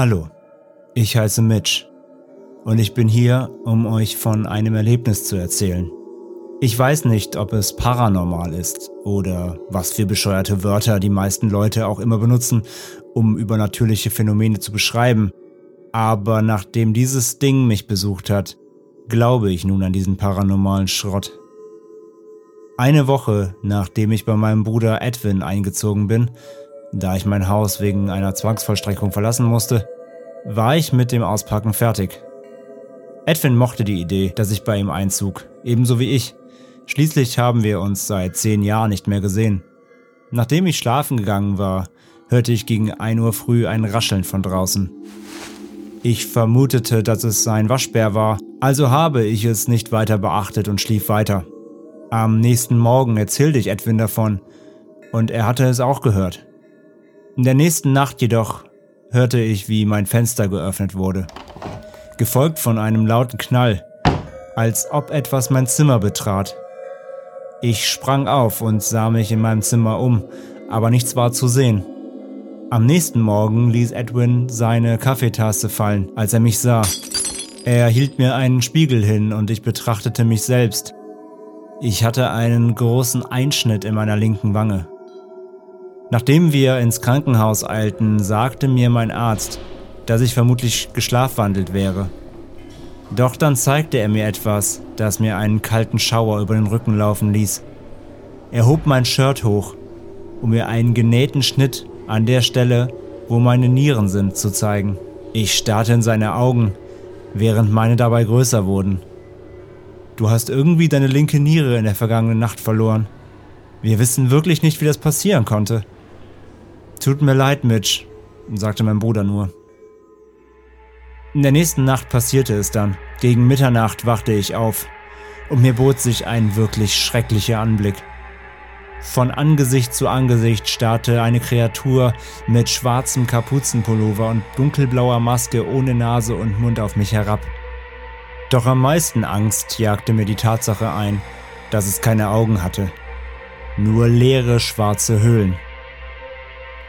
Hallo, ich heiße Mitch und ich bin hier, um euch von einem Erlebnis zu erzählen. Ich weiß nicht, ob es paranormal ist oder was für bescheuerte Wörter die meisten Leute auch immer benutzen, um übernatürliche Phänomene zu beschreiben, aber nachdem dieses Ding mich besucht hat, glaube ich nun an diesen paranormalen Schrott. Eine Woche nachdem ich bei meinem Bruder Edwin eingezogen bin, da ich mein Haus wegen einer Zwangsvollstreckung verlassen musste, war ich mit dem Auspacken fertig. Edwin mochte die Idee, dass ich bei ihm einzog, ebenso wie ich. Schließlich haben wir uns seit zehn Jahren nicht mehr gesehen. Nachdem ich schlafen gegangen war, hörte ich gegen 1 Uhr früh ein Rascheln von draußen. Ich vermutete, dass es sein Waschbär war, also habe ich es nicht weiter beachtet und schlief weiter. Am nächsten Morgen erzählte ich Edwin davon, und er hatte es auch gehört. In der nächsten Nacht jedoch hörte ich, wie mein Fenster geöffnet wurde, gefolgt von einem lauten Knall, als ob etwas mein Zimmer betrat. Ich sprang auf und sah mich in meinem Zimmer um, aber nichts war zu sehen. Am nächsten Morgen ließ Edwin seine Kaffeetasse fallen, als er mich sah. Er hielt mir einen Spiegel hin und ich betrachtete mich selbst. Ich hatte einen großen Einschnitt in meiner linken Wange. Nachdem wir ins Krankenhaus eilten, sagte mir mein Arzt, dass ich vermutlich geschlafwandelt wäre. Doch dann zeigte er mir etwas, das mir einen kalten Schauer über den Rücken laufen ließ. Er hob mein Shirt hoch, um mir einen genähten Schnitt an der Stelle, wo meine Nieren sind, zu zeigen. Ich starrte in seine Augen, während meine dabei größer wurden. Du hast irgendwie deine linke Niere in der vergangenen Nacht verloren. Wir wissen wirklich nicht, wie das passieren konnte. Tut mir leid, Mitch, sagte mein Bruder nur. In der nächsten Nacht passierte es dann. Gegen Mitternacht wachte ich auf und mir bot sich ein wirklich schrecklicher Anblick. Von Angesicht zu Angesicht starrte eine Kreatur mit schwarzem Kapuzenpullover und dunkelblauer Maske ohne Nase und Mund auf mich herab. Doch am meisten Angst jagte mir die Tatsache ein, dass es keine Augen hatte. Nur leere schwarze Höhlen.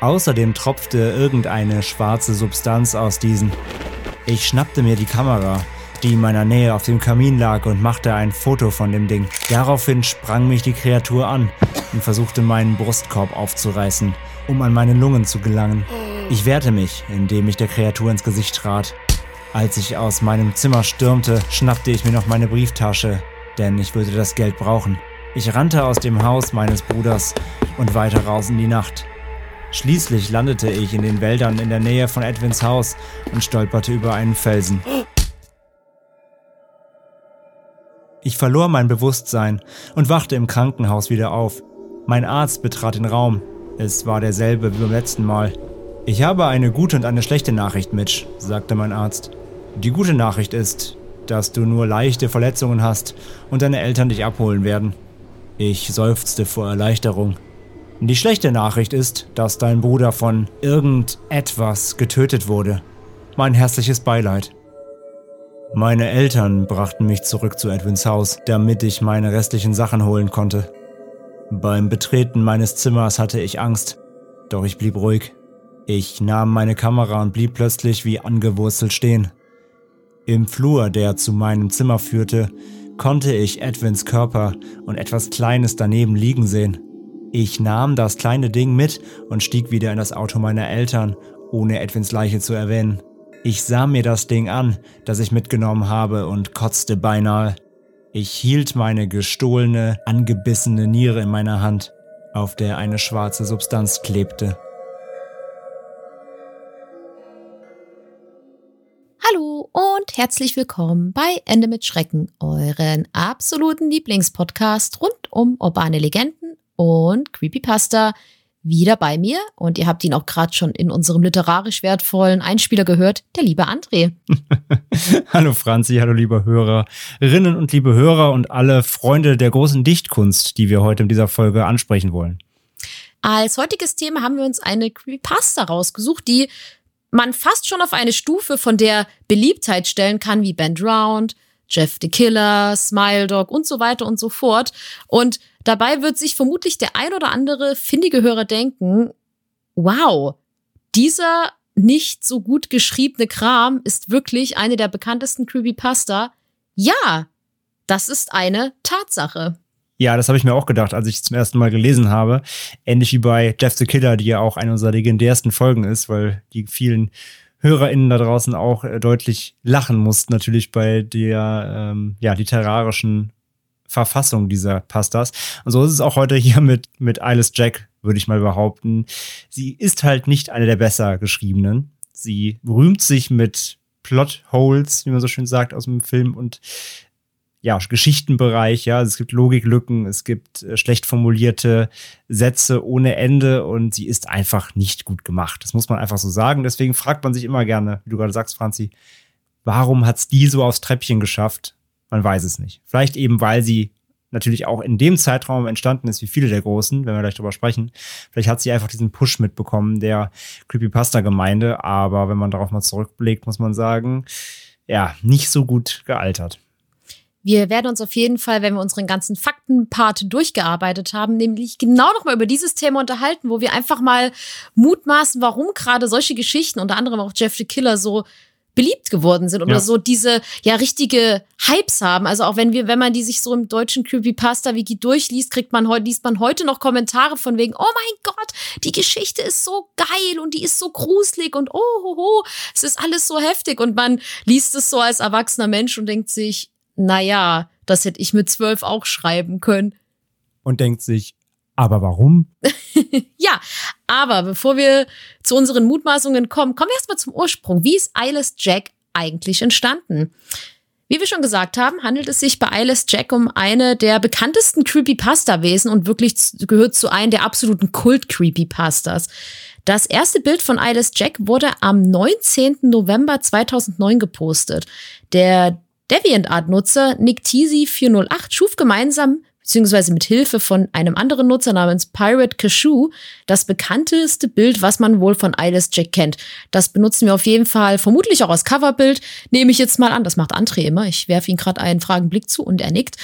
Außerdem tropfte irgendeine schwarze Substanz aus diesen. Ich schnappte mir die Kamera, die in meiner Nähe auf dem Kamin lag, und machte ein Foto von dem Ding. Daraufhin sprang mich die Kreatur an und versuchte meinen Brustkorb aufzureißen, um an meine Lungen zu gelangen. Ich wehrte mich, indem ich der Kreatur ins Gesicht trat. Als ich aus meinem Zimmer stürmte, schnappte ich mir noch meine Brieftasche, denn ich würde das Geld brauchen. Ich rannte aus dem Haus meines Bruders und weiter raus in die Nacht. Schließlich landete ich in den Wäldern in der Nähe von Edwins Haus und stolperte über einen Felsen. Ich verlor mein Bewusstsein und wachte im Krankenhaus wieder auf. Mein Arzt betrat den Raum. Es war derselbe wie beim letzten Mal. Ich habe eine gute und eine schlechte Nachricht, Mitch, sagte mein Arzt. Die gute Nachricht ist, dass du nur leichte Verletzungen hast und deine Eltern dich abholen werden. Ich seufzte vor Erleichterung. Die schlechte Nachricht ist, dass dein Bruder von irgendetwas getötet wurde. Mein herzliches Beileid. Meine Eltern brachten mich zurück zu Edwins Haus, damit ich meine restlichen Sachen holen konnte. Beim Betreten meines Zimmers hatte ich Angst, doch ich blieb ruhig. Ich nahm meine Kamera und blieb plötzlich wie angewurzelt stehen. Im Flur, der zu meinem Zimmer führte, konnte ich Edwins Körper und etwas Kleines daneben liegen sehen. Ich nahm das kleine Ding mit und stieg wieder in das Auto meiner Eltern, ohne Edwins Leiche zu erwähnen. Ich sah mir das Ding an, das ich mitgenommen habe, und kotzte beinahe. Ich hielt meine gestohlene, angebissene Niere in meiner Hand, auf der eine schwarze Substanz klebte. Hallo und herzlich willkommen bei Ende mit Schrecken, euren absoluten Lieblingspodcast rund um urbane Legenden und Creepypasta. Wieder bei mir und ihr habt ihn auch gerade schon in unserem literarisch wertvollen Einspieler gehört, der liebe André. hallo Franzi, hallo liebe Hörerinnen und liebe Hörer und alle Freunde der großen Dichtkunst, die wir heute in dieser Folge ansprechen wollen. Als heutiges Thema haben wir uns eine Creepypasta rausgesucht, die man fast schon auf eine Stufe von der Beliebtheit stellen kann, wie Band Round, Jeff the Killer, Smile Dog und so weiter und so fort. Und dabei wird sich vermutlich der ein oder andere findige Hörer denken, wow, dieser nicht so gut geschriebene Kram ist wirklich eine der bekanntesten Creepypasta. Ja, das ist eine Tatsache. Ja, das habe ich mir auch gedacht, als ich es zum ersten Mal gelesen habe. Ähnlich wie bei Jeff the Killer, die ja auch eine unserer legendärsten Folgen ist, weil die vielen HörerInnen da draußen auch äh, deutlich lachen mussten, natürlich bei der ähm, ja, literarischen Verfassung dieser Pastas. Und so ist es auch heute hier mit, mit Alice Jack, würde ich mal behaupten. Sie ist halt nicht eine der besser geschriebenen. Sie rühmt sich mit Plotholes, wie man so schön sagt, aus dem Film und ja, Geschichtenbereich, ja, es gibt Logiklücken, es gibt äh, schlecht formulierte Sätze ohne Ende und sie ist einfach nicht gut gemacht. Das muss man einfach so sagen. Deswegen fragt man sich immer gerne, wie du gerade sagst, Franzi, warum hat's die so aufs Treppchen geschafft? Man weiß es nicht. Vielleicht eben, weil sie natürlich auch in dem Zeitraum entstanden ist, wie viele der Großen, wenn wir gleich drüber sprechen. Vielleicht hat sie einfach diesen Push mitbekommen, der Creepypasta-Gemeinde, aber wenn man darauf mal zurückblickt, muss man sagen, ja, nicht so gut gealtert. Wir werden uns auf jeden Fall, wenn wir unseren ganzen Faktenpart durchgearbeitet haben, nämlich genau nochmal über dieses Thema unterhalten, wo wir einfach mal mutmaßen, warum gerade solche Geschichten, unter anderem auch Jeffrey Killer, so beliebt geworden sind oder ja. so diese ja richtige Hypes haben. Also auch wenn wir, wenn man die sich so im deutschen Creepypasta-Wiki durchliest, kriegt man heute, liest man heute noch Kommentare von wegen, oh mein Gott, die Geschichte ist so geil und die ist so gruselig und oh, ho, ho, es ist alles so heftig und man liest es so als erwachsener Mensch und denkt sich, naja, das hätte ich mit zwölf auch schreiben können. Und denkt sich, aber warum? ja, aber bevor wir zu unseren Mutmaßungen kommen, kommen wir erstmal zum Ursprung. Wie ist Eyeless Jack eigentlich entstanden? Wie wir schon gesagt haben, handelt es sich bei Eyeless Jack um eine der bekanntesten Creepypasta-Wesen und wirklich gehört zu einem der absoluten Kult-Creepypastas. Das erste Bild von Eyeless Jack wurde am 19. November 2009 gepostet. Der DeviantArt-Nutzer Nick Teasy 408 schuf gemeinsam beziehungsweise mit Hilfe von einem anderen Nutzer namens Pirate Cashew das bekannteste Bild, was man wohl von Eyeless Jack kennt. Das benutzen wir auf jeden Fall vermutlich auch als Coverbild. Nehme ich jetzt mal an. Das macht André immer. Ich werfe ihm gerade einen Fragenblick zu und er nickt.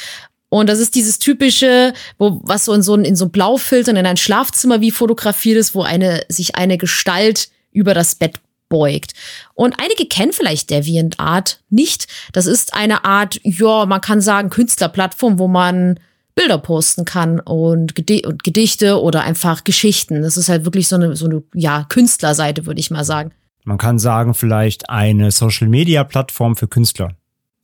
Und das ist dieses typische, wo, was so in so, in so Blaufiltern in ein Schlafzimmer wie fotografiert ist, wo eine, sich eine Gestalt über das Bett beugt. Und einige kennen vielleicht DeviantArt nicht. Das ist eine Art, ja, man kann sagen, Künstlerplattform, wo man Bilder posten kann und, Gedichte oder einfach Geschichten. Das ist halt wirklich so eine, so eine ja, Künstlerseite, würde ich mal sagen. Man kann sagen, vielleicht eine Social-Media-Plattform für Künstler.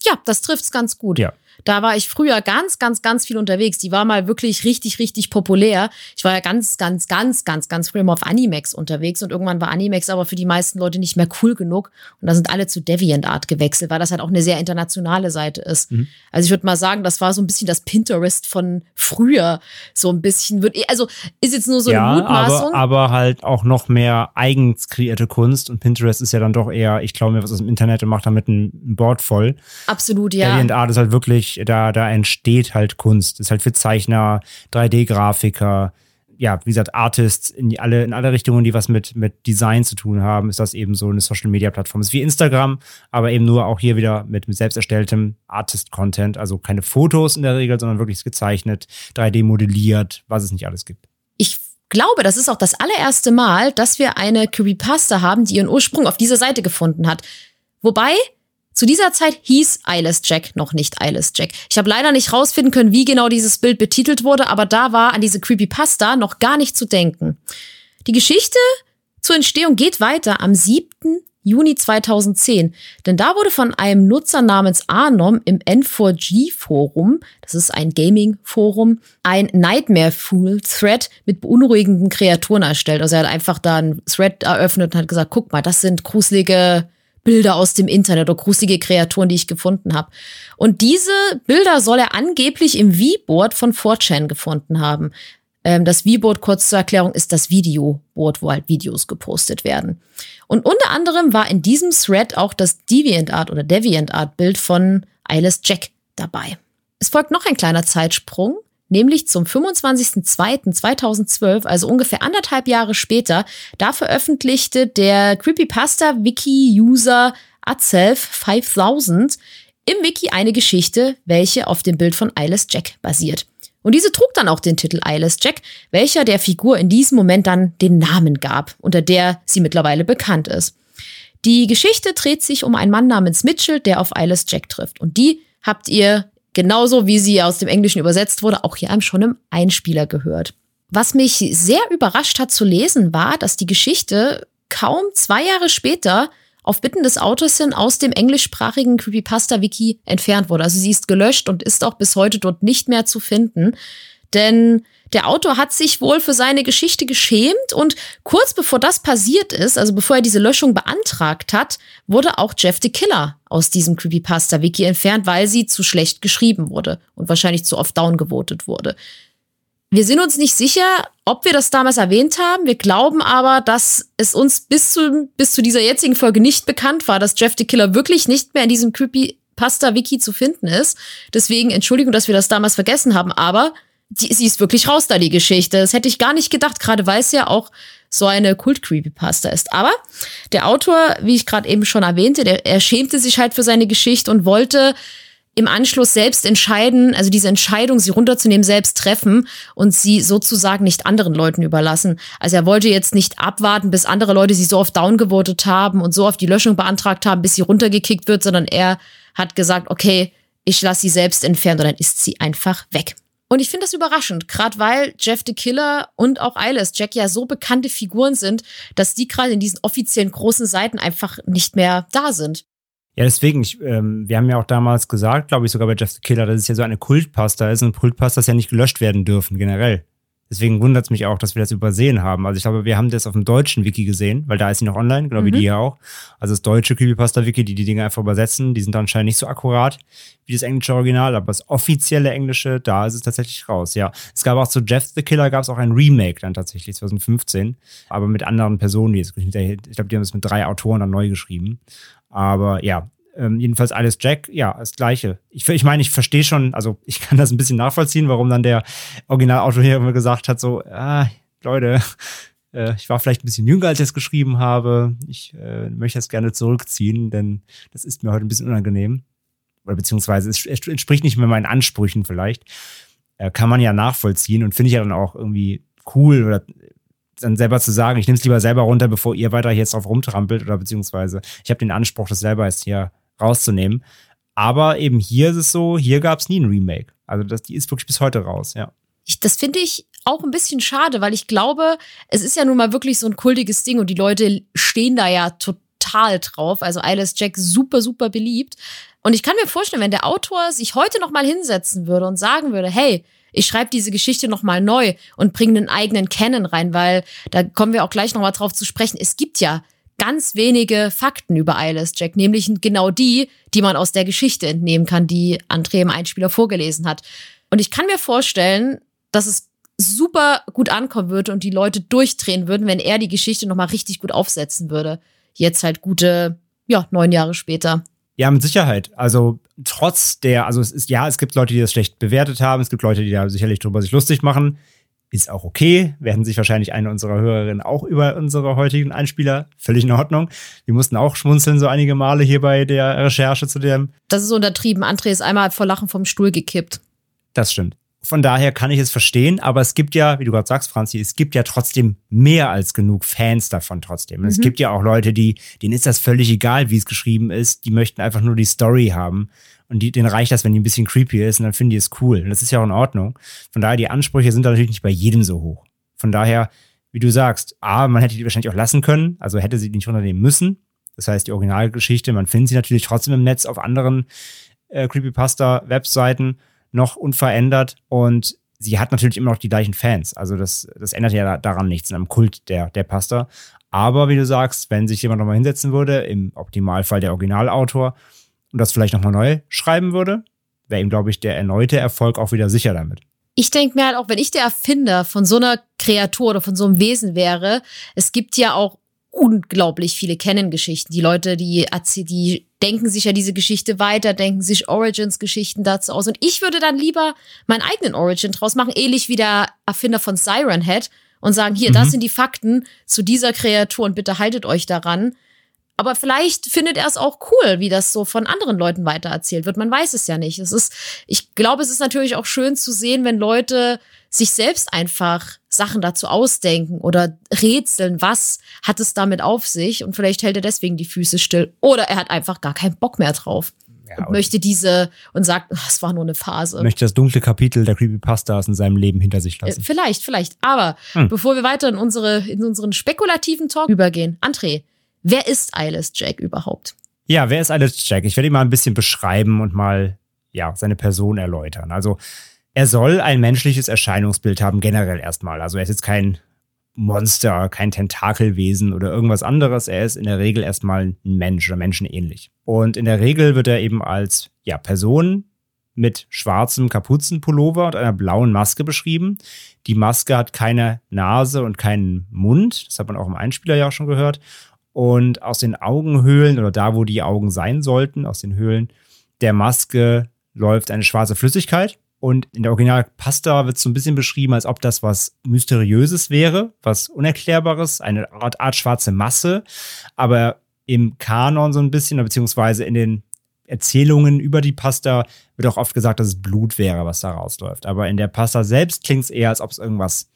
Ja, das trifft's ganz gut. Ja. Da war ich früher ganz, ganz, ganz viel unterwegs. Die war mal wirklich richtig, richtig populär. Ich war ja ganz, ganz, ganz, ganz, ganz früher mal auf Animex unterwegs und irgendwann war Animex aber für die meisten Leute nicht mehr cool genug. Und da sind alle zu DeviantArt gewechselt, weil das halt auch eine sehr internationale Seite ist. Mhm. Also ich würde mal sagen, das war so ein bisschen das Pinterest von früher. So ein bisschen, also ist jetzt nur so ja, eine Mutmaßung. Aber, aber halt auch noch mehr eigens kreierte Kunst und Pinterest ist ja dann doch eher, ich glaube mir was aus dem Internet und macht damit ein Board voll. Absolut, ja. DeviantArt ist halt wirklich da, da entsteht halt Kunst. ist halt für Zeichner, 3D-Grafiker, ja, wie gesagt, Artists in alle, in alle Richtungen, die was mit, mit Design zu tun haben, ist das eben so eine Social Media Plattform. Ist wie Instagram, aber eben nur auch hier wieder mit, mit selbst erstelltem Artist-Content. Also keine Fotos in der Regel, sondern wirklich gezeichnet, 3D modelliert, was es nicht alles gibt. Ich glaube, das ist auch das allererste Mal, dass wir eine Creepypasta haben, die ihren Ursprung auf dieser Seite gefunden hat. Wobei, zu dieser Zeit hieß Eyeless Jack noch nicht Eyeless Jack. Ich habe leider nicht rausfinden können, wie genau dieses Bild betitelt wurde, aber da war an diese Creepypasta noch gar nicht zu denken. Die Geschichte zur Entstehung geht weiter am 7. Juni 2010, denn da wurde von einem Nutzer namens Anom im N4G-Forum, das ist ein Gaming-Forum, ein Nightmare Fool Thread mit beunruhigenden Kreaturen erstellt. Also er hat einfach da einen Thread eröffnet und hat gesagt, guck mal, das sind gruselige Bilder aus dem Internet oder gruselige Kreaturen, die ich gefunden habe. Und diese Bilder soll er angeblich im V-Board von 4chan gefunden haben. Ähm, das V-Board, kurz zur Erklärung, ist das Videoboard, wo halt Videos gepostet werden. Und unter anderem war in diesem Thread auch das DeviantArt oder DeviantArt-Bild von Eyeless Jack dabei. Es folgt noch ein kleiner Zeitsprung, nämlich zum 25.02.2012, also ungefähr anderthalb Jahre später. Da veröffentlichte der Creepypasta-Wiki-User Atself5000 im Wiki eine Geschichte, welche auf dem Bild von Eyeless Jack basiert. Und diese trug dann auch den Titel Eyeless Jack, welcher der Figur in diesem Moment dann den Namen gab, unter der sie mittlerweile bekannt ist. Die Geschichte dreht sich um einen Mann namens Mitchell, der auf Eyeless Jack trifft. Und die habt ihr genauso wie sie aus dem Englischen übersetzt wurde, auch hier einem schon im Einspieler gehört. Was mich sehr überrascht hat zu lesen, war, dass die Geschichte kaum zwei Jahre später auf Bitten des Autors hin aus dem englischsprachigen Creepypasta-Wiki entfernt wurde. Also sie ist gelöscht und ist auch bis heute dort nicht mehr zu finden. Denn der Autor hat sich wohl für seine Geschichte geschämt und kurz bevor das passiert ist, also bevor er diese Löschung beantragt hat, wurde auch Jeff the Killer aus diesem Creepypasta-Wiki entfernt, weil sie zu schlecht geschrieben wurde und wahrscheinlich zu oft downgevotet wurde. Wir sind uns nicht sicher, ob wir das damals erwähnt haben. Wir glauben aber, dass es uns bis zu, bis zu dieser jetzigen Folge nicht bekannt war, dass Jeff the Killer wirklich nicht mehr in diesem Creepypasta-Wiki zu finden ist. Deswegen Entschuldigung, dass wir das damals vergessen haben, aber die, sie ist wirklich raus da, die Geschichte. Das hätte ich gar nicht gedacht, gerade weil es ja auch so eine Kult-Creepypasta ist. Aber der Autor, wie ich gerade eben schon erwähnte, der, er schämte sich halt für seine Geschichte und wollte im Anschluss selbst entscheiden, also diese Entscheidung, sie runterzunehmen, selbst treffen und sie sozusagen nicht anderen Leuten überlassen. Also er wollte jetzt nicht abwarten, bis andere Leute sie so oft downgevotet haben und so oft die Löschung beantragt haben, bis sie runtergekickt wird, sondern er hat gesagt, okay, ich lasse sie selbst entfernen und dann ist sie einfach weg. Und ich finde das überraschend, gerade weil Jeff the Killer und auch Eyeless Jack ja so bekannte Figuren sind, dass die gerade in diesen offiziellen großen Seiten einfach nicht mehr da sind. Ja, deswegen, ich, ähm, wir haben ja auch damals gesagt, glaube ich sogar bei Jeff the Killer, dass es ja so eine Kultpasta ist und Kultpastas ja nicht gelöscht werden dürfen, generell. Deswegen wundert es mich auch, dass wir das übersehen haben. Also ich glaube, wir haben das auf dem deutschen Wiki gesehen, weil da ist sie noch online, genau mhm. wie die hier auch. Also das deutsche Creepypasta-Wiki, die die Dinge einfach übersetzen, die sind anscheinend nicht so akkurat wie das englische Original, aber das offizielle Englische, da ist es tatsächlich raus, ja. Es gab auch zu Jeff the Killer, gab es auch ein Remake dann tatsächlich, 2015, aber mit anderen Personen. Ich glaube, die haben es mit drei Autoren dann neu geschrieben. Aber ja, ähm, jedenfalls alles Jack, ja, das Gleiche. Ich, ich meine, ich verstehe schon, also ich kann das ein bisschen nachvollziehen, warum dann der Originalautor hier immer gesagt hat, so, ah, Leute, äh, ich war vielleicht ein bisschen jünger, als ich es geschrieben habe. Ich äh, möchte das gerne zurückziehen, denn das ist mir heute ein bisschen unangenehm. Oder beziehungsweise es entspricht nicht mehr meinen Ansprüchen vielleicht. Äh, kann man ja nachvollziehen und finde ich ja dann auch irgendwie cool oder dann selber zu sagen, ich nehme es lieber selber runter, bevor ihr weiter jetzt drauf rumtrampelt oder beziehungsweise ich habe den Anspruch, das selber jetzt hier rauszunehmen. Aber eben hier ist es so, hier gab es nie ein Remake. Also das, die ist wirklich bis heute raus, ja. Ich, das finde ich auch ein bisschen schade, weil ich glaube, es ist ja nun mal wirklich so ein kultiges Ding und die Leute stehen da ja total drauf. Also Eyeless Jack super, super beliebt. Und ich kann mir vorstellen, wenn der Autor sich heute noch mal hinsetzen würde und sagen würde, hey, ich schreibe diese Geschichte noch mal neu und bringe einen eigenen Canon rein, weil da kommen wir auch gleich noch mal drauf zu sprechen. Es gibt ja ganz wenige Fakten über Eyeless Jack, nämlich genau die, die man aus der Geschichte entnehmen kann, die André im Einspieler vorgelesen hat. Und ich kann mir vorstellen, dass es super gut ankommen würde und die Leute durchdrehen würden, wenn er die Geschichte nochmal richtig gut aufsetzen würde. Jetzt halt gute, ja, neun Jahre später. Ja, mit Sicherheit. Also trotz der, also es ist, ja, es gibt Leute, die das schlecht bewertet haben, es gibt Leute, die da sicherlich drüber sich lustig machen ist auch okay. Werden sich wahrscheinlich eine unserer Hörerinnen auch über unsere heutigen Einspieler. Völlig in Ordnung. Wir mussten auch schmunzeln so einige Male hier bei der Recherche zu dem. Das ist untertrieben. André ist einmal vor Lachen vom Stuhl gekippt. Das stimmt. Von daher kann ich es verstehen, aber es gibt ja, wie du gerade sagst, Franzi, es gibt ja trotzdem mehr als genug Fans davon trotzdem. Mhm. Es gibt ja auch Leute, die, denen ist das völlig egal, wie es geschrieben ist. Die möchten einfach nur die Story haben. Und die, denen reicht das, wenn die ein bisschen creepy ist und dann finden die es cool. Und das ist ja auch in Ordnung. Von daher, die Ansprüche sind da natürlich nicht bei jedem so hoch. Von daher, wie du sagst, A, man hätte die wahrscheinlich auch lassen können, also hätte sie nicht runternehmen müssen. Das heißt, die Originalgeschichte, man findet sie natürlich trotzdem im Netz auf anderen äh, Creepypasta-Webseiten noch unverändert und sie hat natürlich immer noch die gleichen Fans. Also das, das ändert ja daran nichts, in einem Kult der, der Pasta. Aber wie du sagst, wenn sich jemand nochmal hinsetzen würde, im Optimalfall der Originalautor, und das vielleicht nochmal neu schreiben würde, wäre ihm, glaube ich, der erneute Erfolg auch wieder sicher damit. Ich denke mir halt auch, wenn ich der Erfinder von so einer Kreatur oder von so einem Wesen wäre, es gibt ja auch unglaublich viele Canon-Geschichten. Die Leute, die, die denken sich ja diese Geschichte weiter, denken sich Origins-Geschichten dazu aus. Und ich würde dann lieber meinen eigenen Origin draus machen, ähnlich wie der Erfinder von Siren Head und sagen, hier, mhm. das sind die Fakten zu dieser Kreatur und bitte haltet euch daran. Aber vielleicht findet er es auch cool, wie das so von anderen Leuten weitererzählt wird. Man weiß es ja nicht. Es ist, ich glaube, es ist natürlich auch schön zu sehen, wenn Leute sich selbst einfach Sachen dazu ausdenken oder rätseln, was hat es damit auf sich und vielleicht hält er deswegen die Füße still oder er hat einfach gar keinen Bock mehr drauf. Ja, und, möchte diese und sagt, es war nur eine Phase. Möchte das dunkle Kapitel der Creepypastas in seinem Leben hinter sich lassen. Äh, vielleicht, vielleicht. Aber hm. bevor wir weiter in, unsere, in unseren spekulativen Talk übergehen, André, wer ist Eyeless Jack überhaupt? Ja, wer ist Eyeless Jack? Ich werde ihn mal ein bisschen beschreiben und mal ja, seine Person erläutern. Also er soll ein menschliches Erscheinungsbild haben, generell erstmal. Also er ist jetzt kein Monster, kein Tentakelwesen oder irgendwas anderes. Er ist in der Regel erstmal ein Mensch oder menschenähnlich. Und in der Regel wird er eben als ja, Person mit schwarzem Kapuzenpullover und einer blauen Maske beschrieben. Die Maske hat keine Nase und keinen Mund. Das hat man auch im Einspieler ja auch schon gehört. Und aus den Augenhöhlen oder da, wo die Augen sein sollten, aus den Höhlen der Maske läuft eine schwarze Flüssigkeit. Und in der Originalpasta wird es so ein bisschen beschrieben, als ob das was Mysteriöses wäre, was Unerklärbares, eine Art, Art schwarze Masse. Aber im Kanon so ein bisschen, beziehungsweise in den Erzählungen über die Pasta wird auch oft gesagt, dass es Blut wäre, was da rausläuft. Aber in der Pasta selbst klingt es eher, als ob es irgendwas,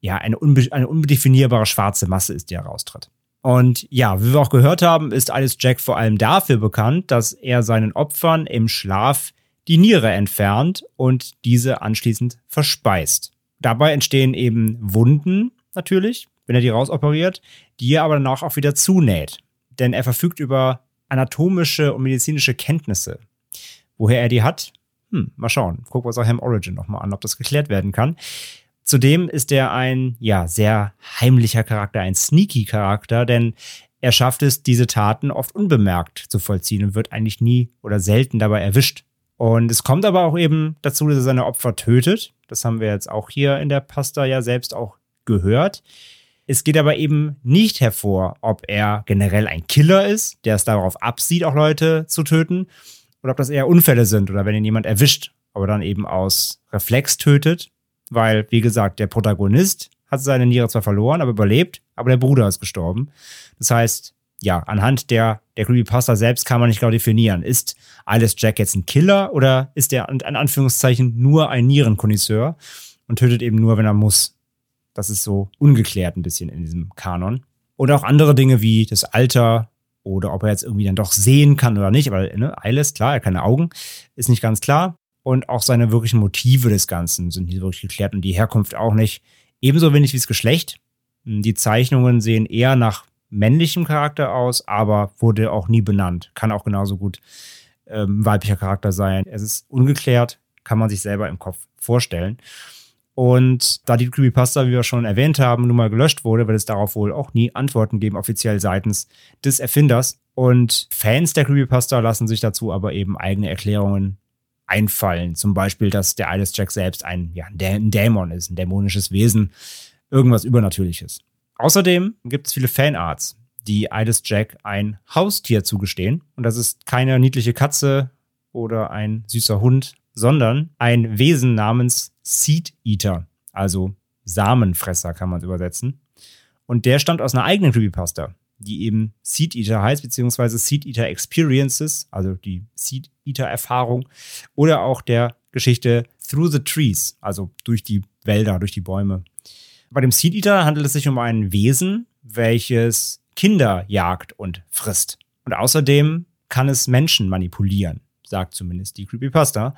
ja, eine, unbe eine undefinierbare schwarze Masse ist, die heraustritt. Und ja, wie wir auch gehört haben, ist Alice Jack vor allem dafür bekannt, dass er seinen Opfern im Schlaf die Niere entfernt und diese anschließend verspeist. Dabei entstehen eben Wunden natürlich, wenn er die rausoperiert, die er aber danach auch wieder zunäht. Denn er verfügt über anatomische und medizinische Kenntnisse. Woher er die hat? Hm, mal schauen. Gucken wir uns auch Ham Origin nochmal an, ob das geklärt werden kann. Zudem ist er ein, ja, sehr heimlicher Charakter, ein sneaky Charakter, denn er schafft es, diese Taten oft unbemerkt zu vollziehen und wird eigentlich nie oder selten dabei erwischt. Und es kommt aber auch eben dazu, dass er seine Opfer tötet. Das haben wir jetzt auch hier in der Pasta ja selbst auch gehört. Es geht aber eben nicht hervor, ob er generell ein Killer ist, der es darauf absieht, auch Leute zu töten, oder ob das eher Unfälle sind oder wenn ihn jemand erwischt, aber dann eben aus Reflex tötet. Weil, wie gesagt, der Protagonist hat seine Niere zwar verloren, aber überlebt, aber der Bruder ist gestorben. Das heißt, ja, anhand der, der Creepypasta selbst kann man nicht genau definieren. Ist Alice Jack jetzt ein Killer oder ist er in Anführungszeichen nur ein Nierenkonisseur und tötet eben nur, wenn er muss? Das ist so ungeklärt ein bisschen in diesem Kanon. Und auch andere Dinge wie das Alter oder ob er jetzt irgendwie dann doch sehen kann oder nicht. Aber ne, Alice, klar, er hat keine Augen, ist nicht ganz klar. Und auch seine wirklichen Motive des Ganzen sind nicht wirklich geklärt und die Herkunft auch nicht. Ebenso wenig wie das Geschlecht. Die Zeichnungen sehen eher nach männlichem Charakter aus, aber wurde auch nie benannt. Kann auch genauso gut ähm, weiblicher Charakter sein. Es ist ungeklärt, kann man sich selber im Kopf vorstellen. Und da die Creepypasta, wie wir schon erwähnt haben, nun mal gelöscht wurde, wird es darauf wohl auch nie Antworten geben, offiziell seitens des Erfinders. Und Fans der Creepypasta lassen sich dazu aber eben eigene Erklärungen einfallen. Zum Beispiel, dass der Alice Jack selbst ein, ja, ein Dämon ist, ein dämonisches Wesen, irgendwas Übernatürliches. Außerdem gibt es viele Fanarts, die Idis Jack ein Haustier zugestehen. Und das ist keine niedliche Katze oder ein süßer Hund, sondern ein Wesen namens Seed Eater, also Samenfresser kann man es übersetzen. Und der stammt aus einer eigenen Creepypasta, die eben Seed Eater heißt, beziehungsweise Seed Eater Experiences, also die Seed Eater Erfahrung, oder auch der Geschichte Through the Trees, also durch die Wälder, durch die Bäume. Bei dem Seed Eater handelt es sich um ein Wesen, welches Kinder jagt und frisst. Und außerdem kann es Menschen manipulieren, sagt zumindest die Creepypasta.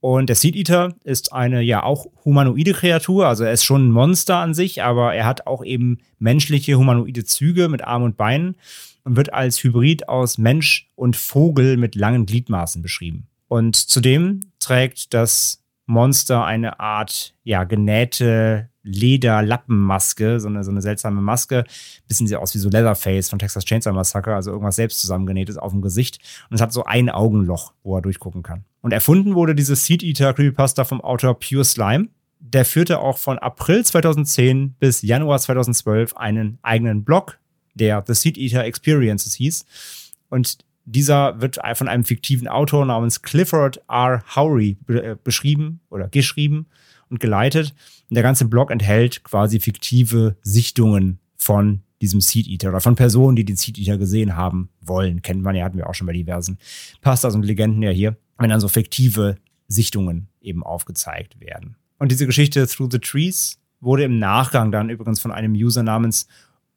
Und der Seed Eater ist eine ja auch humanoide Kreatur, also er ist schon ein Monster an sich, aber er hat auch eben menschliche humanoide Züge mit Armen und Beinen und wird als Hybrid aus Mensch und Vogel mit langen Gliedmaßen beschrieben. Und zudem trägt das Monster eine Art, ja, genähte Lederlappenmaske, so eine, so eine seltsame Maske. Bisschen sieht aus wie so Leatherface von Texas Chainsaw Massacre, also irgendwas selbst zusammengenähtes auf dem Gesicht. Und es hat so ein Augenloch, wo er durchgucken kann. Und erfunden wurde dieses Seed Eater Creepypasta vom Autor Pure Slime. Der führte auch von April 2010 bis Januar 2012 einen eigenen Blog, der The Seed Eater Experiences hieß. Und dieser wird von einem fiktiven Autor namens Clifford R. Howry äh, beschrieben oder geschrieben und geleitet. Und der ganze Blog enthält quasi fiktive Sichtungen von diesem Seed Eater oder von Personen, die den Seed Eater gesehen haben wollen. Kennt man ja, hatten wir auch schon bei diversen Pastas und Legenden ja hier, wenn dann so fiktive Sichtungen eben aufgezeigt werden. Und diese Geschichte Through the Trees wurde im Nachgang dann übrigens von einem User namens